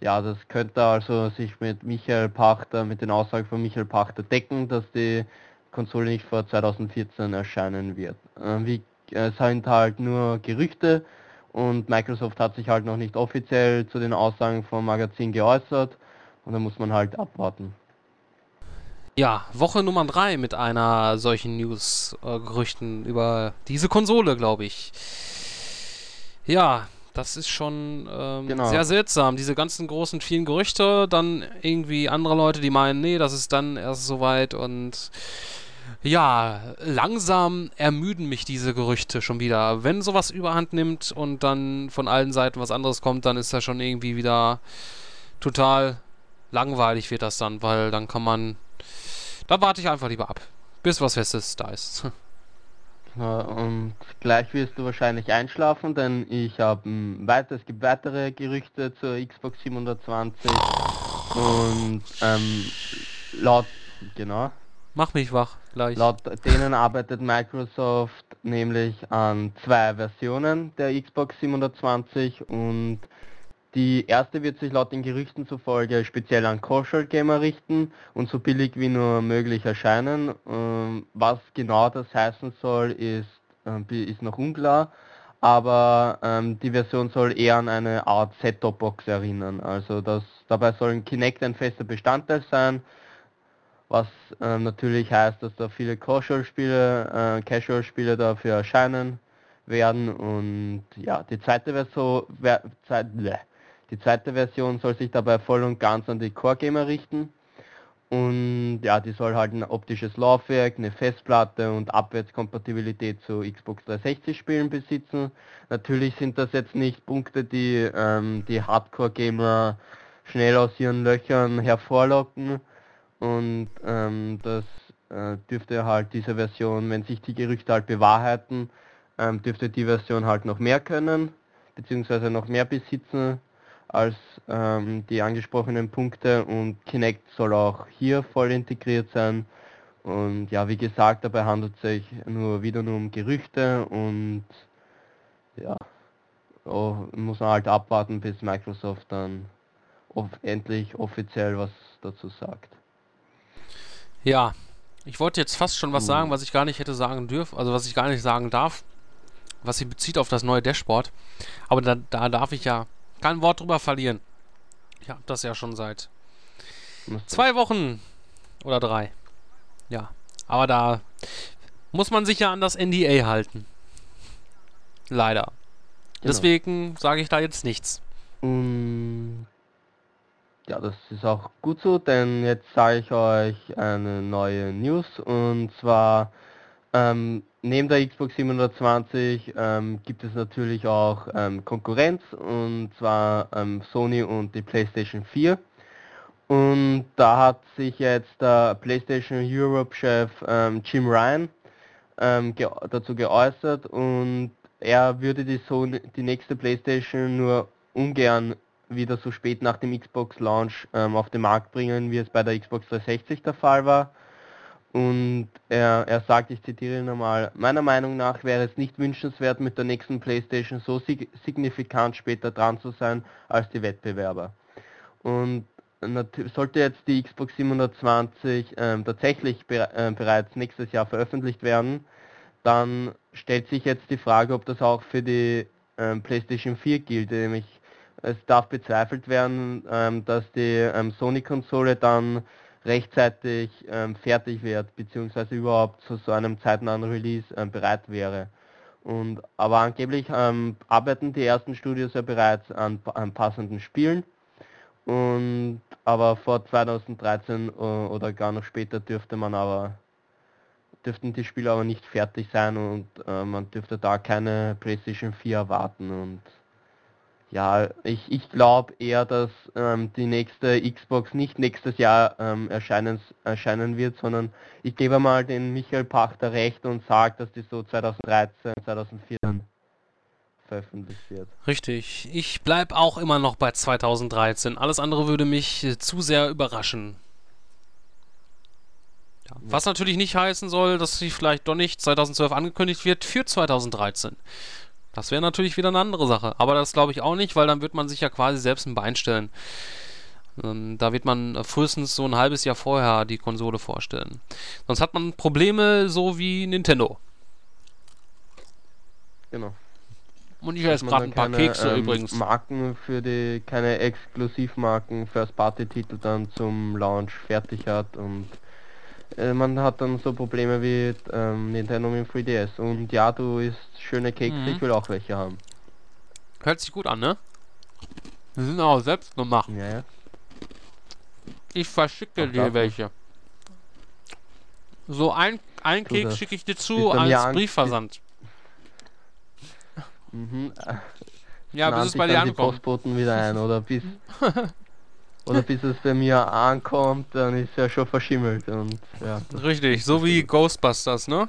ja, das könnte also sich mit Michael Pachter, mit den Aussagen von Michael Pachter decken, dass die Konsole nicht vor 2014 erscheinen wird. Äh, wie, es sind halt nur Gerüchte, und Microsoft hat sich halt noch nicht offiziell zu den Aussagen vom Magazin geäußert und da muss man halt abwarten. Ja, Woche Nummer 3 mit einer solchen News-Gerüchten äh, über diese Konsole, glaube ich. Ja, das ist schon ähm, genau. sehr seltsam. Diese ganzen großen, vielen Gerüchte, dann irgendwie andere Leute, die meinen, nee, das ist dann erst soweit und ja, langsam ermüden mich diese Gerüchte schon wieder. Wenn sowas überhand nimmt und dann von allen Seiten was anderes kommt, dann ist das schon irgendwie wieder total langweilig wird das dann, weil dann kann man, da warte ich einfach lieber ab, bis was Festes da ist. Ja, und gleich wirst du wahrscheinlich einschlafen, denn ich habe weiter, es gibt weitere Gerüchte zur Xbox 720 und ähm, laut, genau, Mach mich wach gleich. Laut denen arbeitet Microsoft nämlich an zwei Versionen der Xbox 720 und Die erste wird sich laut den Gerüchten zufolge speziell an Casual Gamer richten und so billig wie nur möglich erscheinen. Ähm, was genau das heißen soll, ist, äh, ist noch unklar, aber ähm, die Version soll eher an eine Art Set-Top-Box erinnern. Also das, dabei soll Kinect ein fester Bestandteil sein, was ähm, natürlich heißt, dass da viele Casual-Spiele äh, Casual dafür erscheinen werden und ja, die zweite Version, die zweite Version soll sich dabei voll und ganz an die Core-Gamer richten. Und ja, die soll halt ein optisches Laufwerk, eine Festplatte und Abwärtskompatibilität zu Xbox 360 Spielen besitzen. Natürlich sind das jetzt nicht Punkte, die ähm, die Hardcore-Gamer schnell aus ihren Löchern hervorlocken. Und ähm, das äh, dürfte halt diese Version, wenn sich die Gerüchte halt bewahrheiten, ähm, dürfte die Version halt noch mehr können, beziehungsweise noch mehr besitzen als ähm, die angesprochenen Punkte und Kinect soll auch hier voll integriert sein. Und ja, wie gesagt, dabei handelt es sich nur wieder nur um Gerüchte und ja, oh, muss man halt abwarten, bis Microsoft dann off endlich offiziell was dazu sagt. Ja, ich wollte jetzt fast schon was uh. sagen, was ich gar nicht hätte sagen dürfen, also was ich gar nicht sagen darf, was sich bezieht auf das neue Dashboard. Aber da, da darf ich ja kein Wort drüber verlieren. Ich habe das ja schon seit zwei Wochen oder drei. Ja, aber da muss man sich ja an das NDA halten. Leider. Genau. Deswegen sage ich da jetzt nichts. Mm, ja, das ist auch gut so, denn jetzt sage ich euch eine neue News und zwar ähm, neben der Xbox 720 ähm, gibt es natürlich auch ähm, Konkurrenz und zwar ähm, Sony und die PlayStation 4. Und da hat sich jetzt der PlayStation Europe-Chef ähm, Jim Ryan ähm, ge dazu geäußert und er würde die, Sony, die nächste PlayStation nur ungern wieder so spät nach dem Xbox Launch ähm, auf den Markt bringen, wie es bei der Xbox 360 der Fall war. Und er, er sagt, ich zitiere nochmal, meiner Meinung nach wäre es nicht wünschenswert, mit der nächsten PlayStation so sig signifikant später dran zu sein als die Wettbewerber. Und sollte jetzt die Xbox 720 ähm, tatsächlich be äh, bereits nächstes Jahr veröffentlicht werden, dann stellt sich jetzt die Frage, ob das auch für die ähm, PlayStation 4 gilt, nämlich es darf bezweifelt werden, ähm, dass die ähm, Sony-Konsole dann rechtzeitig ähm, fertig wird, beziehungsweise überhaupt zu so einem zeitnahen Release ähm, bereit wäre. Und, aber angeblich ähm, arbeiten die ersten Studios ja bereits an, an passenden Spielen. Und aber vor 2013 äh, oder gar noch später dürfte man aber dürften die Spiele aber nicht fertig sein und äh, man dürfte da keine PlayStation 4 erwarten und ja, ich, ich glaube eher, dass ähm, die nächste Xbox nicht nächstes Jahr ähm, erscheinen, erscheinen wird, sondern ich gebe mal den Michael Pachter recht und sage, dass die so 2013, 2014 veröffentlicht wird. Richtig. Ich bleibe auch immer noch bei 2013. Alles andere würde mich äh, zu sehr überraschen. Ja. Was natürlich nicht heißen soll, dass sie vielleicht doch nicht 2012 angekündigt wird für 2013. Das wäre natürlich wieder eine andere Sache. Aber das glaube ich auch nicht, weil dann wird man sich ja quasi selbst ein Bein stellen. Ähm, da wird man frühestens so ein halbes Jahr vorher die Konsole vorstellen. Sonst hat man Probleme so wie Nintendo. Genau. Und ich esse gerade ein paar keine, Kekse ähm, übrigens. Marken für die, keine Exklusivmarken, First-Party-Titel dann zum Launch fertig hat und äh, man hat dann so Probleme wie ähm, Nintendo mit dem 3DS. Und ja, du isst schöne Kekse, mhm. ich will auch welche haben. Hört sich gut an, ne? Die sind auch selbst gemacht. Ja, ja. Ich verschicke auch dir welche. So ein, ein Keks schicke ich dir zu als Briefversand. Mhm. Ja, bis es bei dir ankommt. Die Postboten wieder ein, oder bis oder bis es bei mir ankommt, dann ist er schon verschimmelt und ja. Richtig, so wie Ghostbusters, ne?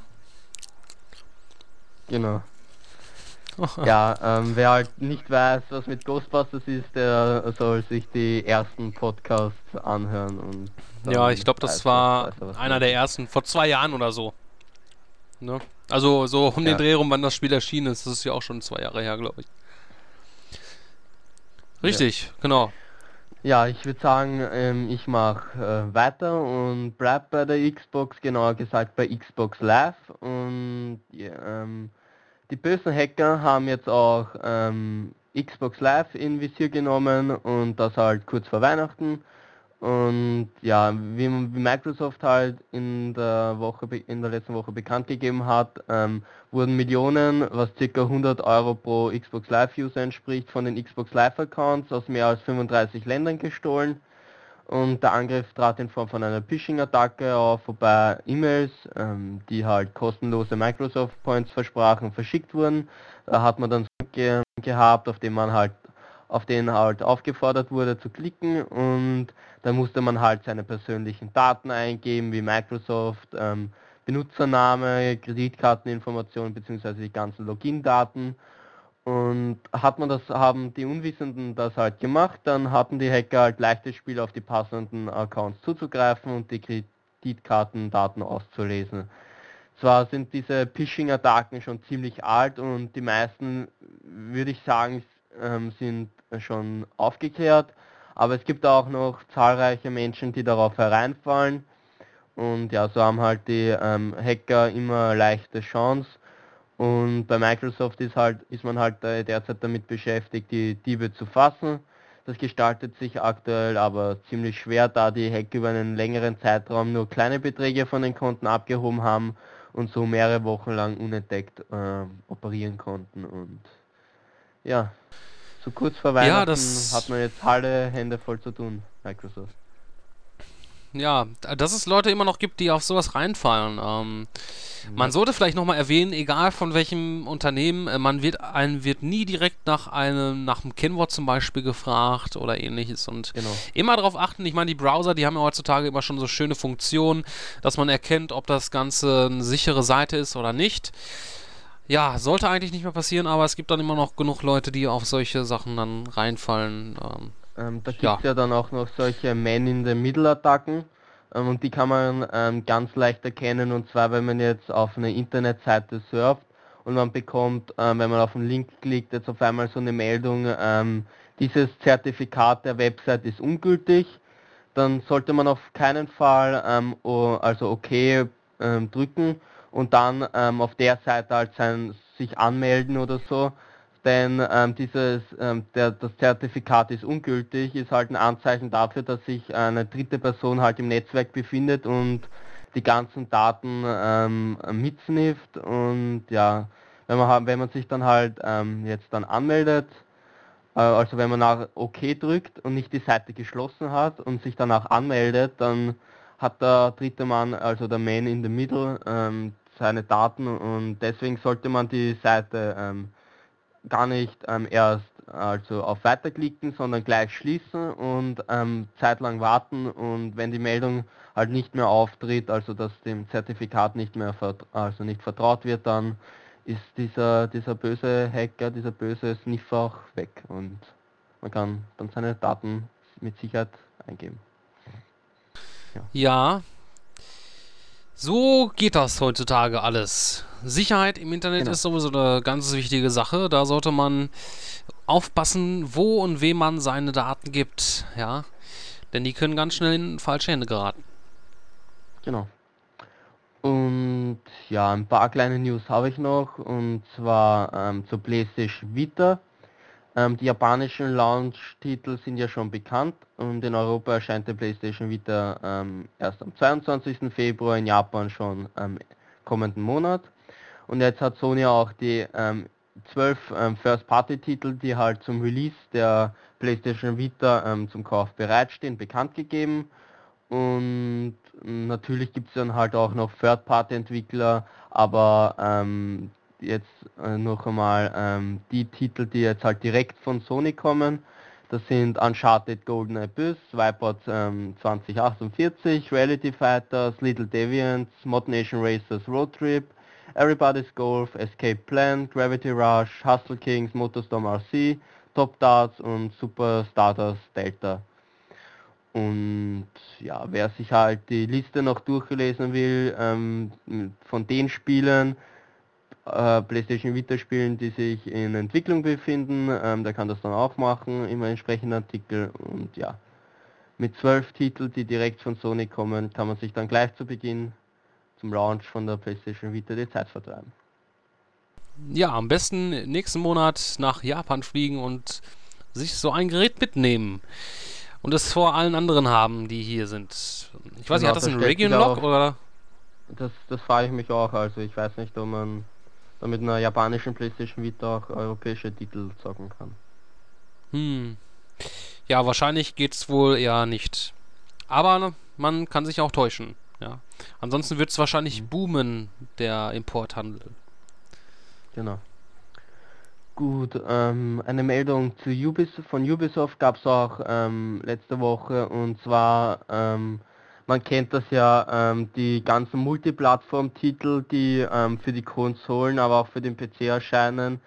Genau. ja, ähm, wer halt nicht weiß, was mit Ghostbusters ist, der soll sich die ersten Podcasts anhören und Ja, ich glaube, das war einer der ersten, vor zwei Jahren oder so. Ne? Also so um ja. den Dreh rum, wann das Spiel erschienen ist, das ist ja auch schon zwei Jahre her, glaube ich. Richtig, ja. genau. Ja, ich würde sagen, ähm, ich mache äh, weiter und bleib bei der Xbox, genauer gesagt bei Xbox Live. Und ja, ähm, die bösen Hacker haben jetzt auch ähm, Xbox Live in Visier genommen und das halt kurz vor Weihnachten. Und ja, wie, Microsoft halt in der Woche in der letzten Woche bekannt gegeben hat, ähm, wurden Millionen, was ca. 100 Euro pro Xbox Live User entspricht, von den Xbox Live Accounts aus mehr als 35 Ländern gestohlen. Und der Angriff trat in Form von einer Phishing-Attacke auf, wobei E-Mails, ähm, die halt kostenlose Microsoft Points versprachen, verschickt wurden. Da hat man dann ge gehabt, auf dem man halt auf den halt aufgefordert wurde zu klicken und da musste man halt seine persönlichen Daten eingeben, wie Microsoft, ähm, Benutzername, Kreditkarteninformationen bzw. die ganzen Login-Daten. Und hat man das, haben die Unwissenden das halt gemacht, dann hatten die Hacker halt leichtes Spiel auf die passenden Accounts zuzugreifen und die Kreditkartendaten auszulesen. Zwar sind diese Phishing-Attacken schon ziemlich alt und die meisten, würde ich sagen, ähm, sind schon aufgeklärt, aber es gibt auch noch zahlreiche Menschen, die darauf hereinfallen. Und ja, so haben halt die ähm, Hacker immer leichte Chance. Und bei Microsoft ist halt ist man halt derzeit damit beschäftigt, die Diebe zu fassen. Das gestaltet sich aktuell aber ziemlich schwer, da die Hacker über einen längeren Zeitraum nur kleine Beträge von den Konten abgehoben haben und so mehrere Wochen lang unentdeckt äh, operieren konnten und ja, so kurz vor Weihnachten ja, hat man jetzt alle Hände voll zu tun, Microsoft. Ja, dass es Leute immer noch gibt, die auf sowas reinfallen. Ähm, ja. Man sollte vielleicht nochmal erwähnen, egal von welchem Unternehmen, äh, man wird einen wird nie direkt nach einem, nach einem Kennwort zum Beispiel gefragt oder ähnliches. Und genau. immer darauf achten, ich meine, die Browser, die haben ja heutzutage immer schon so schöne Funktionen, dass man erkennt, ob das Ganze eine sichere Seite ist oder nicht. Ja, sollte eigentlich nicht mehr passieren, aber es gibt dann immer noch genug Leute, die auf solche Sachen dann reinfallen. Ähm, ähm, da gibt es ja. ja. dann auch noch solche Man-in-the-Middle-Attacken ähm, und die kann man ähm, ganz leicht erkennen und zwar, wenn man jetzt auf eine Internetseite surft und man bekommt, ähm, wenn man auf einen Link klickt, jetzt auf einmal so eine Meldung, ähm, dieses Zertifikat der Website ist ungültig, dann sollte man auf keinen Fall also okay drücken und dann ähm, auf der Seite halt sein, sich anmelden oder so. Denn ähm, dieses, ähm, der, das Zertifikat ist ungültig, ist halt ein Anzeichen dafür, dass sich eine dritte Person halt im Netzwerk befindet und die ganzen Daten ähm, mitsnifft und ja, wenn man, wenn man sich dann halt ähm, jetzt dann anmeldet, äh, also wenn man nach OK drückt und nicht die Seite geschlossen hat und sich danach anmeldet, dann hat der dritte Mann, also der Man in the Middle, ähm, seine Daten und deswegen sollte man die Seite ähm, gar nicht ähm, erst also auf Weiterklicken, sondern gleich schließen und ähm, zeitlang warten und wenn die Meldung halt nicht mehr auftritt, also dass dem Zertifikat nicht mehr also nicht vertraut wird, dann ist dieser dieser böse Hacker, dieser böse Sniffer auch weg und man kann dann seine Daten mit Sicherheit eingeben. Ja, ja so geht das heutzutage alles. Sicherheit im Internet genau. ist sowieso eine ganz wichtige Sache. Da sollte man aufpassen, wo und wem man seine Daten gibt. Ja, denn die können ganz schnell in falsche Hände geraten. Genau. Und ja, ein paar kleine News habe ich noch. Und zwar ähm, zur PlayStation Vita. Ähm, die japanischen Launch-Titel sind ja schon bekannt und in Europa erscheint der PlayStation Vita ähm, erst am 22. Februar, in Japan schon am kommenden Monat. Und jetzt hat Sony auch die ähm, 12 ähm, First-Party-Titel, die halt zum Release der PlayStation Vita ähm, zum Kauf bereitstehen, bekannt gegeben. Und natürlich gibt es dann halt auch noch Third-Party-Entwickler, aber ähm, jetzt äh, noch einmal ähm, die Titel, die jetzt halt direkt von Sony kommen. Das sind Uncharted Golden Abyss, Wipeout ähm, 2048, Reality Fighters, Little Deviants, Mod Nation Racers Road Trip, Everybody's Golf, Escape Plan, Gravity Rush, Hustle Kings, Motorstorm RC, Top Darts und Super Stardust Delta. Und ja, wer sich halt die Liste noch durchlesen will ähm, von den Spielen, äh, PlayStation Vita Spielen, die sich in Entwicklung befinden. Ähm, der kann das dann auch machen, im entsprechenden Artikel. Und ja, mit zwölf Titeln, die direkt von Sony kommen, kann man sich dann gleich zu Beginn zum Launch von der PlayStation Vita die Zeit vertreiben. Ja, am besten nächsten Monat nach Japan fliegen und sich so ein Gerät mitnehmen und es vor allen anderen haben, die hier sind. Ich weiß nicht, genau, hat das einen Region-Lock oder? Das, das frage ich mich auch. Also ich weiß nicht, ob man mit einer japanischen PlayStation Vita auch europäische Titel zocken kann. Hm. Ja, wahrscheinlich geht es wohl eher nicht. Aber man kann sich auch täuschen. Ja. Ansonsten wird es wahrscheinlich mhm. boomen, der Importhandel. Genau. Gut, ähm, eine Meldung zu Ubisoft, von Ubisoft gab es auch ähm, letzte Woche und zwar, ähm, man kennt das ja, ähm, die ganzen Multiplattform-Titel, die ähm, für die Konsolen, aber auch für den PC erscheinen,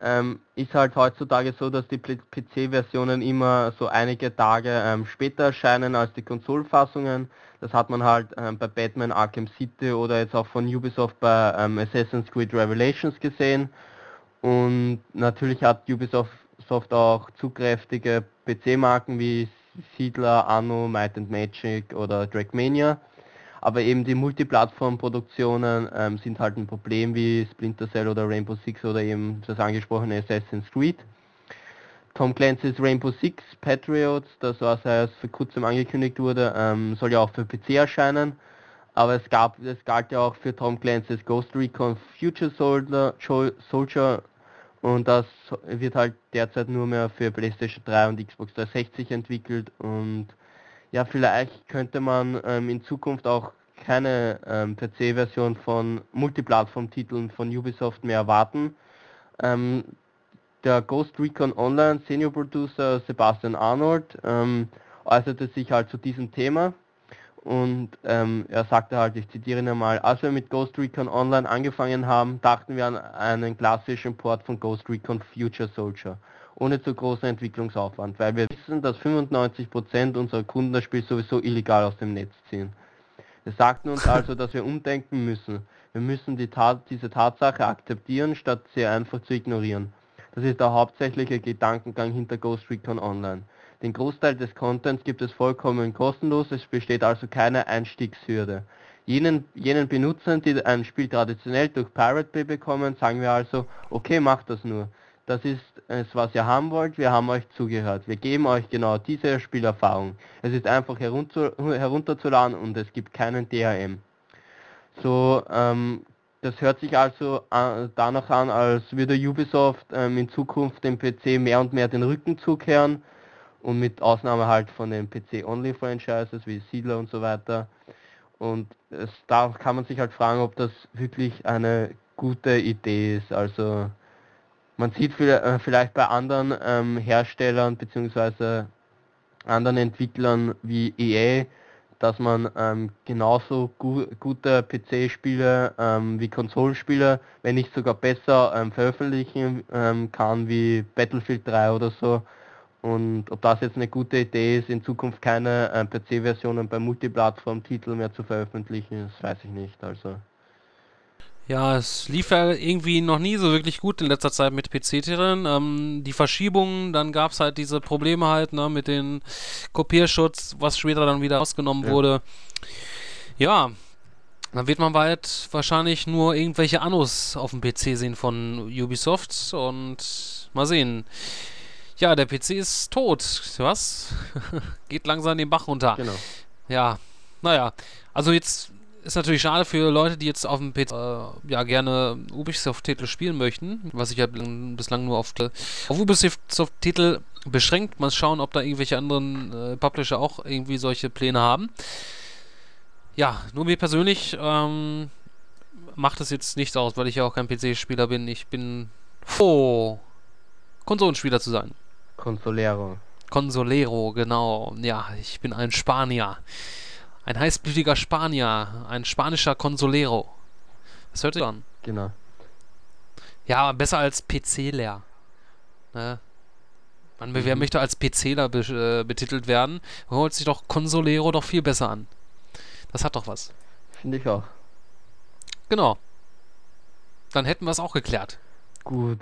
ähm, ist halt heutzutage so, dass die PC-Versionen immer so einige Tage später erscheinen als die Konsolfassungen. Das hat man halt bei Batman Arkham City oder jetzt auch von Ubisoft bei Assassin's Creed Revelations gesehen. Und natürlich hat Ubisoft auch zugkräftige PC-Marken wie Siedler, Anno, Might and Magic oder Dragmania. Aber eben die Multiplattform-Produktionen ähm, sind halt ein Problem wie Splinter Cell oder Rainbow Six oder eben das angesprochene Assassin's Creed. Tom Clancy's Rainbow Six Patriots, das was erst vor kurzem angekündigt wurde, ähm, soll ja auch für PC erscheinen aber es gab, es galt ja auch für Tom Clancy's Ghost Recon Future Soldier, Soldier und das wird halt derzeit nur mehr für PlayStation 3 und Xbox 360 entwickelt und ja, vielleicht könnte man ähm, in Zukunft auch keine ähm, PC-Version von Multiplattform-Titeln von Ubisoft mehr erwarten. Ähm, der Ghost Recon Online Senior Producer Sebastian Arnold ähm, äußerte sich halt zu diesem Thema und ähm, er sagte halt, ich zitiere ihn einmal, als wir mit Ghost Recon Online angefangen haben, dachten wir an einen klassischen Port von Ghost Recon Future Soldier, ohne zu großen Entwicklungsaufwand, weil wir wissen, dass 95% unserer Kunden das Spiel sowieso illegal aus dem Netz ziehen. Wir sagten uns also, dass wir umdenken müssen. Wir müssen die Tat, diese Tatsache akzeptieren, statt sie einfach zu ignorieren. Das ist der hauptsächliche Gedankengang hinter Ghost Recon Online. Den Großteil des Contents gibt es vollkommen kostenlos, es besteht also keine Einstiegshürde. Jenen, jenen Benutzern, die ein Spiel traditionell durch Pirate Bay bekommen, sagen wir also, okay, macht das nur. Das ist es, was ihr haben wollt, wir haben euch zugehört. Wir geben euch genau diese Spielerfahrung. Es ist einfach herunter, herunterzuladen und es gibt keinen DRM. So, ähm, das hört sich also äh, danach an, als würde Ubisoft ähm, in Zukunft dem PC mehr und mehr den Rücken zukehren und mit Ausnahme halt von den PC-Only-Franchises wie Siedler und so weiter. Und es, da kann man sich halt fragen, ob das wirklich eine gute Idee ist. Also man sieht äh, vielleicht bei anderen ähm, Herstellern bzw. anderen Entwicklern wie EA, dass man ähm, genauso gu gute PC-Spiele ähm, wie Konsolenspiele, wenn nicht sogar besser ähm, veröffentlichen ähm, kann wie Battlefield 3 oder so. Und ob das jetzt eine gute Idee ist, in Zukunft keine äh, PC-Versionen bei Multiplattform-Titeln mehr zu veröffentlichen, das weiß ich nicht. Also. Ja, es lief ja irgendwie noch nie so wirklich gut in letzter Zeit mit PC-Titeln. Ähm, die Verschiebungen, dann gab es halt diese Probleme halt ne, mit dem Kopierschutz, was später dann wieder ausgenommen ja. wurde. Ja, dann wird man bald wahrscheinlich nur irgendwelche Annos auf dem PC sehen von Ubisoft und mal sehen. Ja, der PC ist tot. Was? Geht langsam den Bach runter. Genau. Ja, naja. Also jetzt ist natürlich schade für Leute, die jetzt auf dem PC äh, ja gerne Ubisoft-Titel spielen möchten, was ich ja bislang nur auf, auf Ubisoft-Titel beschränkt. Mal schauen, ob da irgendwelche anderen äh, Publisher auch irgendwie solche Pläne haben. Ja, nur mir persönlich ähm, macht es jetzt nichts aus, weil ich ja auch kein PC-Spieler bin. Ich bin froh, Konsolenspieler zu sein. Consolero. Consolero, genau. Ja, ich bin ein Spanier. Ein heißblütiger Spanier. Ein spanischer Consolero. Das hört sich an. Genau. Ja, besser als PCler. Ne? Man, mhm. Wer möchte als PCler be äh, betitelt werden, holt sich doch Consolero doch viel besser an. Das hat doch was. Finde ich auch. Genau. Dann hätten wir es auch geklärt. Gut,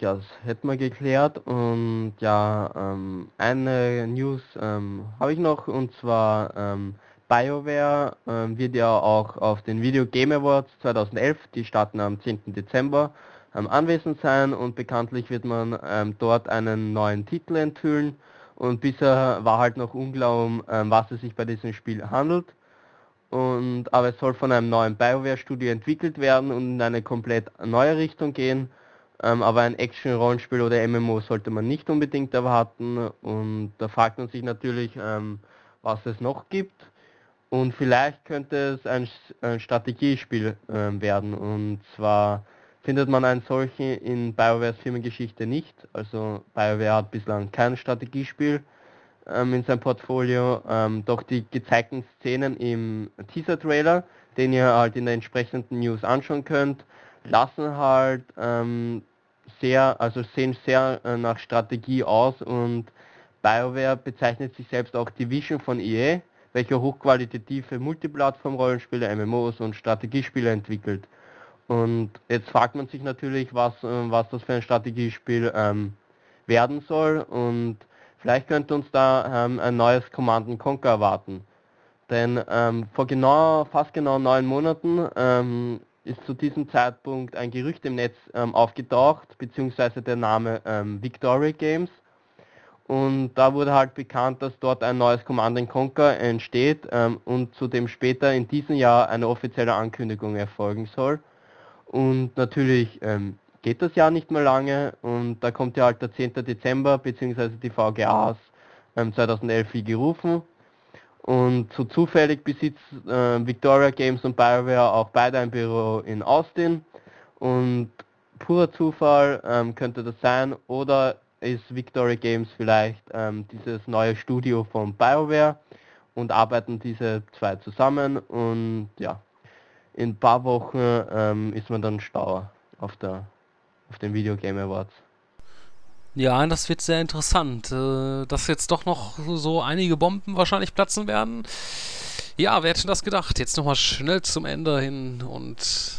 ja, das hätten wir geklärt und ja, ähm, eine News ähm, habe ich noch und zwar ähm, BioWare ähm, wird ja auch auf den Video Game Awards 2011, die starten am 10. Dezember, ähm, anwesend sein und bekanntlich wird man ähm, dort einen neuen Titel enthüllen und bisher war halt noch unklar, um was es sich bei diesem Spiel handelt. Und, aber es soll von einem neuen BioWare-Studio entwickelt werden und in eine komplett neue Richtung gehen. Ähm, aber ein Action-Rollenspiel oder MMO sollte man nicht unbedingt erwarten. Und da fragt man sich natürlich, ähm, was es noch gibt. Und vielleicht könnte es ein, ein Strategiespiel ähm, werden. Und zwar findet man einen solchen in BioWares Firmengeschichte nicht. Also BioWare hat bislang kein Strategiespiel ähm, in seinem Portfolio. Ähm, doch die gezeigten Szenen im Teaser-Trailer, den ihr halt in der entsprechenden News anschauen könnt, lassen halt ähm, sehr, also sehen sehr äh, nach Strategie aus und BioWare bezeichnet sich selbst auch Division von EA, welche hochqualitative Multiplattform-Rollenspiele, MMOs und Strategiespiele entwickelt. Und jetzt fragt man sich natürlich, was, äh, was das für ein Strategiespiel ähm, werden soll und vielleicht könnte uns da ähm, ein neues Command Conquer erwarten. Denn ähm, vor genau, fast genau neun Monaten ähm, ist zu diesem Zeitpunkt ein Gerücht im Netz ähm, aufgetaucht, beziehungsweise der Name ähm, Victoria Games. Und da wurde halt bekannt, dass dort ein neues Command Conquer entsteht ähm, und zudem später in diesem Jahr eine offizielle Ankündigung erfolgen soll. Und natürlich ähm, geht das Jahr nicht mehr lange und da kommt ja halt der 10. Dezember beziehungsweise die VGAs 2011 ähm, wie gerufen und so zufällig besitzt äh, Victoria Games und BioWare auch beide ein Büro in Austin. Und purer Zufall ähm, könnte das sein. Oder ist Victoria Games vielleicht ähm, dieses neue Studio von BioWare und arbeiten diese zwei zusammen. Und ja, in ein paar Wochen ähm, ist man dann stauer auf, der, auf den Video Game Awards. Ja, das wird sehr interessant, äh, dass jetzt doch noch so einige Bomben wahrscheinlich platzen werden. Ja, wer hätte das gedacht? Jetzt nochmal schnell zum Ende hin und.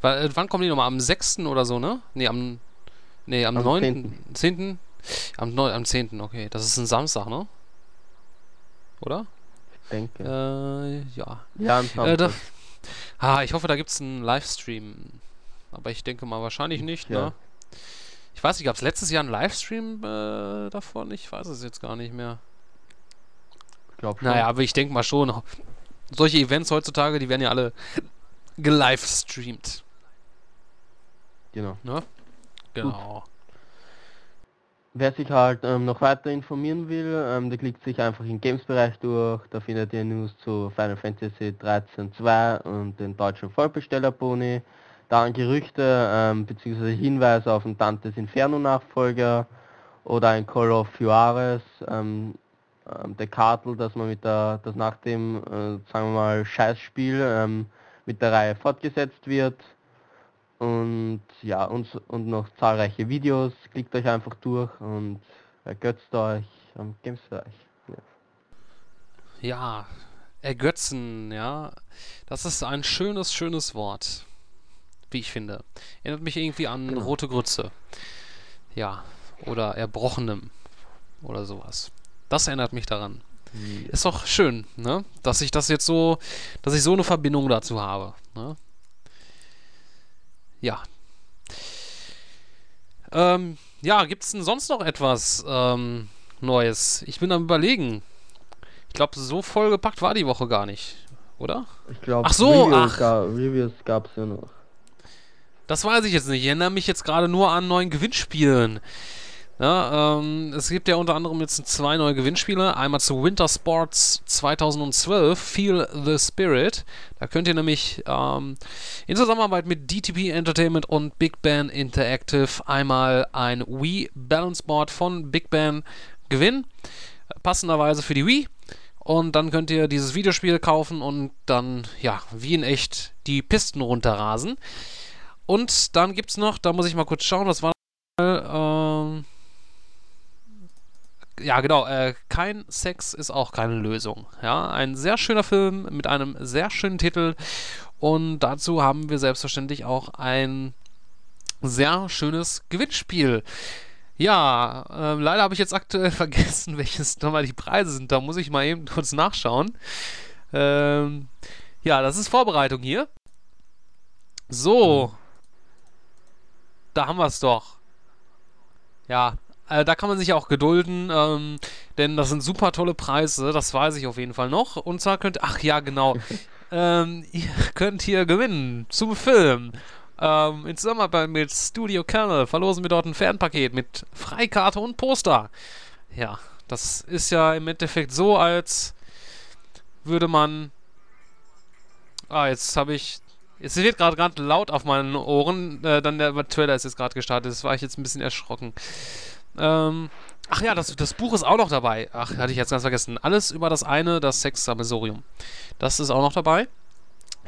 Weil, wann kommen die nochmal? Am 6. oder so, ne? Ne, am. Ne, am, am 9. 10. 10. Am, 9, am 10. Okay, das ist ein Samstag, ne? Oder? Ich denke. Äh, ja. Ja, am Samstag. Äh, da, ah, ich hoffe, da gibt es einen Livestream. Aber ich denke mal wahrscheinlich nicht, ja. ne? Ich weiß nicht, gab es letztes Jahr einen Livestream äh, davon? Ich weiß es jetzt gar nicht mehr. Ich glaube schon. Naja, aber ich denke mal schon. Solche Events heutzutage, die werden ja alle gelivestreamt. Genau. Ne? Genau. Gut. Wer sich halt ähm, noch weiter informieren will, ähm, der klickt sich einfach im Games-Bereich durch. Da findet ihr News zu Final Fantasy 13 2 und den deutschen Vollbesteller-Boni dann Gerüchte ähm, bzw. Hinweise auf einen Dantes Inferno Nachfolger oder ein Call of Juarez, ähm, ähm, der Kartel, dass man mit der, das nach dem, äh, sagen wir mal, Scheißspiel ähm, mit der Reihe fortgesetzt wird. Und ja, und, und noch zahlreiche Videos. Klickt euch einfach durch und ergötzt euch am Games-Bereich. Ja. ja, ergötzen, ja. Das ist ein schönes, schönes Wort wie ich finde. Erinnert mich irgendwie an genau. Rote Grütze. Ja, oder Erbrochenem oder sowas. Das erinnert mich daran. Ja. Ist doch schön, ne? Dass ich das jetzt so, dass ich so eine Verbindung dazu habe. Ne? Ja. Ähm, ja, gibt es denn sonst noch etwas ähm, Neues? Ich bin am überlegen. Ich glaube, so vollgepackt war die Woche gar nicht, oder? Ich glaube, ach so, Reviews, ach. Reviews gab es ja noch. Das weiß ich jetzt nicht. Ich erinnere mich jetzt gerade nur an neuen Gewinnspielen. Ja, ähm, es gibt ja unter anderem jetzt zwei neue Gewinnspiele. Einmal zu Winter Sports 2012, Feel the Spirit. Da könnt ihr nämlich ähm, in Zusammenarbeit mit DTP Entertainment und Big Band Interactive einmal ein Wii Balance Board von Big Band gewinnen. Passenderweise für die Wii. Und dann könnt ihr dieses Videospiel kaufen und dann, ja, wie in echt die Pisten runterrasen. Und dann gibt es noch, da muss ich mal kurz schauen, was war ähm, ja, genau. Äh, kein Sex ist auch keine Lösung. Ja, ein sehr schöner Film mit einem sehr schönen Titel Und dazu haben wir selbstverständlich auch ein sehr schönes Gewinnspiel. Ja, äh, leider habe ich jetzt aktuell vergessen, welches nochmal die Preise sind. Da muss ich mal eben kurz nachschauen. Ähm, ja, das ist Vorbereitung hier. So. Da haben wir es doch. Ja, äh, da kann man sich auch gedulden, ähm, denn das sind super tolle Preise, das weiß ich auf jeden Fall noch. Und zwar könnt, ach ja, genau, ähm, ihr könnt hier gewinnen zum Film. Ähm, in Zusammenarbeit mit Studio Kernel verlosen wir dort ein Fernpaket mit Freikarte und Poster. Ja, das ist ja im Endeffekt so, als würde man. Ah, jetzt habe ich. Es wird gerade gerade laut auf meinen Ohren. Äh, dann der Trailer ist jetzt gerade gestartet. Das war ich jetzt ein bisschen erschrocken. Ähm, ach ja, das, das Buch ist auch noch dabei. Ach, hatte ich jetzt ganz vergessen. Alles über das eine, das Sex-Sammelsorium. Das ist auch noch dabei.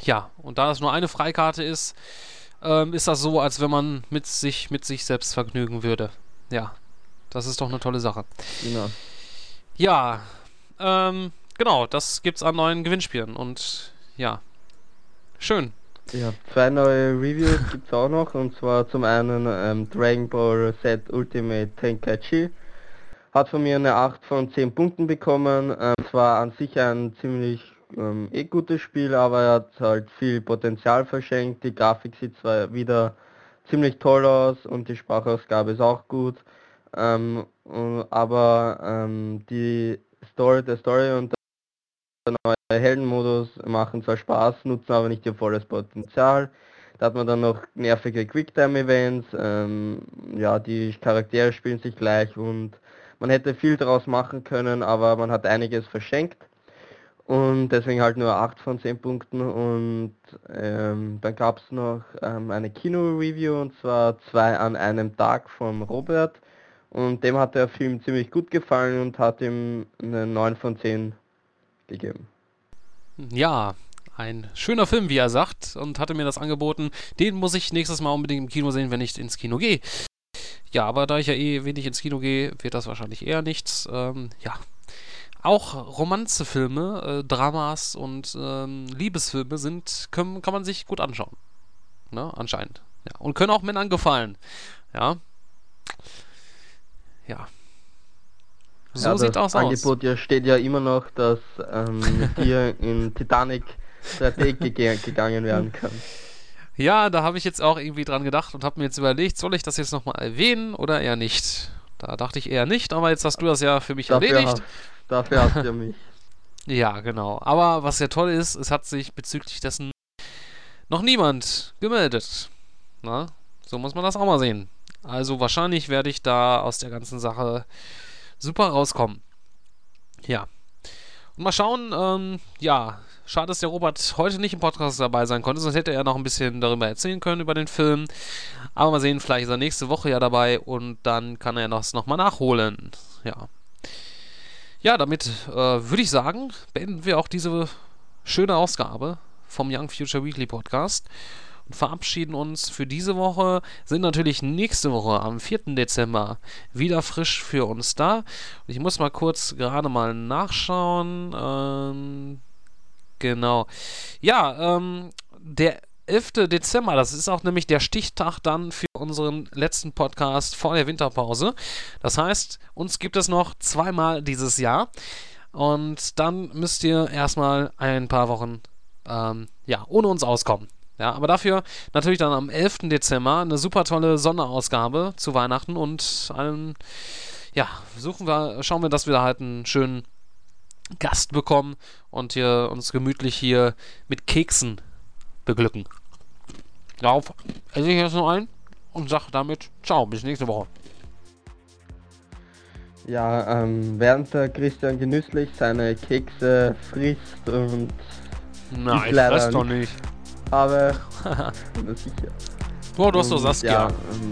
Ja, und da es nur eine Freikarte ist, ähm, ist das so, als wenn man mit sich, mit sich selbst vergnügen würde. Ja, das ist doch eine tolle Sache. Genau. Ja, ähm, genau, das gibt's an neuen Gewinnspielen und ja, schön. Ja, zwei neue Reviews gibt's auch noch und zwar zum einen ähm, Dragon Ball Z Ultimate Tenkaichi. Hat von mir eine 8 von 10 Punkten bekommen. Ähm, zwar an sich ein ziemlich ähm, eh gutes Spiel, aber er hat halt viel Potenzial verschenkt. Die Grafik sieht zwar wieder ziemlich toll aus und die Sprachausgabe ist auch gut. Ähm, aber ähm, die Story, der Story und neue Heldenmodus machen zwar Spaß, nutzen aber nicht ihr volles Potenzial. Da hat man dann noch nervige Quicktime-Events, ähm, ja, die Charaktere spielen sich gleich und man hätte viel daraus machen können, aber man hat einiges verschenkt und deswegen halt nur 8 von 10 Punkten und ähm, dann gab es noch ähm, eine Kino-Review und zwar zwei an einem Tag von Robert und dem hat der Film ziemlich gut gefallen und hat ihm eine 9 von 10 gegeben. Ja, ein schöner Film, wie er sagt, und hatte mir das angeboten. Den muss ich nächstes Mal unbedingt im Kino sehen, wenn ich ins Kino gehe. Ja, aber da ich ja eh wenig ins Kino gehe, wird das wahrscheinlich eher nichts. Ähm, ja. Auch Romanzefilme, äh, Dramas und ähm, Liebesfilme sind, können, kann man sich gut anschauen. Ne? Anscheinend. Ja. Und können auch Männern gefallen. Ja. Ja. So ja, sieht das Angebot aus. ja steht ja immer noch, dass ähm, hier in Titanic 3D gegangen werden kann. Ja, da habe ich jetzt auch irgendwie dran gedacht und habe mir jetzt überlegt, soll ich das jetzt nochmal erwähnen oder eher nicht? Da dachte ich eher nicht, aber jetzt hast du das ja für mich dafür erledigt. Hast, dafür hast du ja mich. ja, genau. Aber was ja toll ist, es hat sich bezüglich dessen noch niemand gemeldet. Na, so muss man das auch mal sehen. Also wahrscheinlich werde ich da aus der ganzen Sache super rauskommen. Ja. Und mal schauen, ähm, ja, schade, dass der Robert heute nicht im Podcast dabei sein konnte, sonst hätte er noch ein bisschen darüber erzählen können, über den Film. Aber mal sehen, vielleicht ist er nächste Woche ja dabei und dann kann er das nochmal nachholen. Ja. Ja, damit äh, würde ich sagen, beenden wir auch diese schöne Ausgabe vom Young Future Weekly Podcast und verabschieden uns für diese Woche. Sind natürlich nächste Woche am 4. Dezember wieder frisch für uns da. Und ich muss mal kurz gerade mal nachschauen. Ähm, genau. Ja, ähm, der 11. Dezember, das ist auch nämlich der Stichtag dann für unseren letzten Podcast vor der Winterpause. Das heißt, uns gibt es noch zweimal dieses Jahr. Und dann müsst ihr erstmal ein paar Wochen ähm, ja, ohne uns auskommen. Ja, aber dafür natürlich dann am 11. Dezember eine super tolle Sonderausgabe zu Weihnachten und einen, ja, suchen wir, schauen wir, dass wir da halt einen schönen Gast bekommen und hier uns gemütlich hier mit Keksen beglücken. Darauf esse ich jetzt noch ein und sage damit Ciao, bis nächste Woche. Ja, ähm, während der Christian genüsslich seine Kekse frisst und Nein, ich fress doch nicht aber sicher. Boah, du hast doch Saskia. Ja, ähm,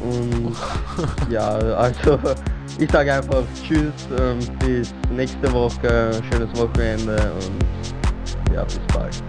und ja, also ich sage einfach Tschüss, ähm, bis nächste Woche, schönes Wochenende und ja, bis bald.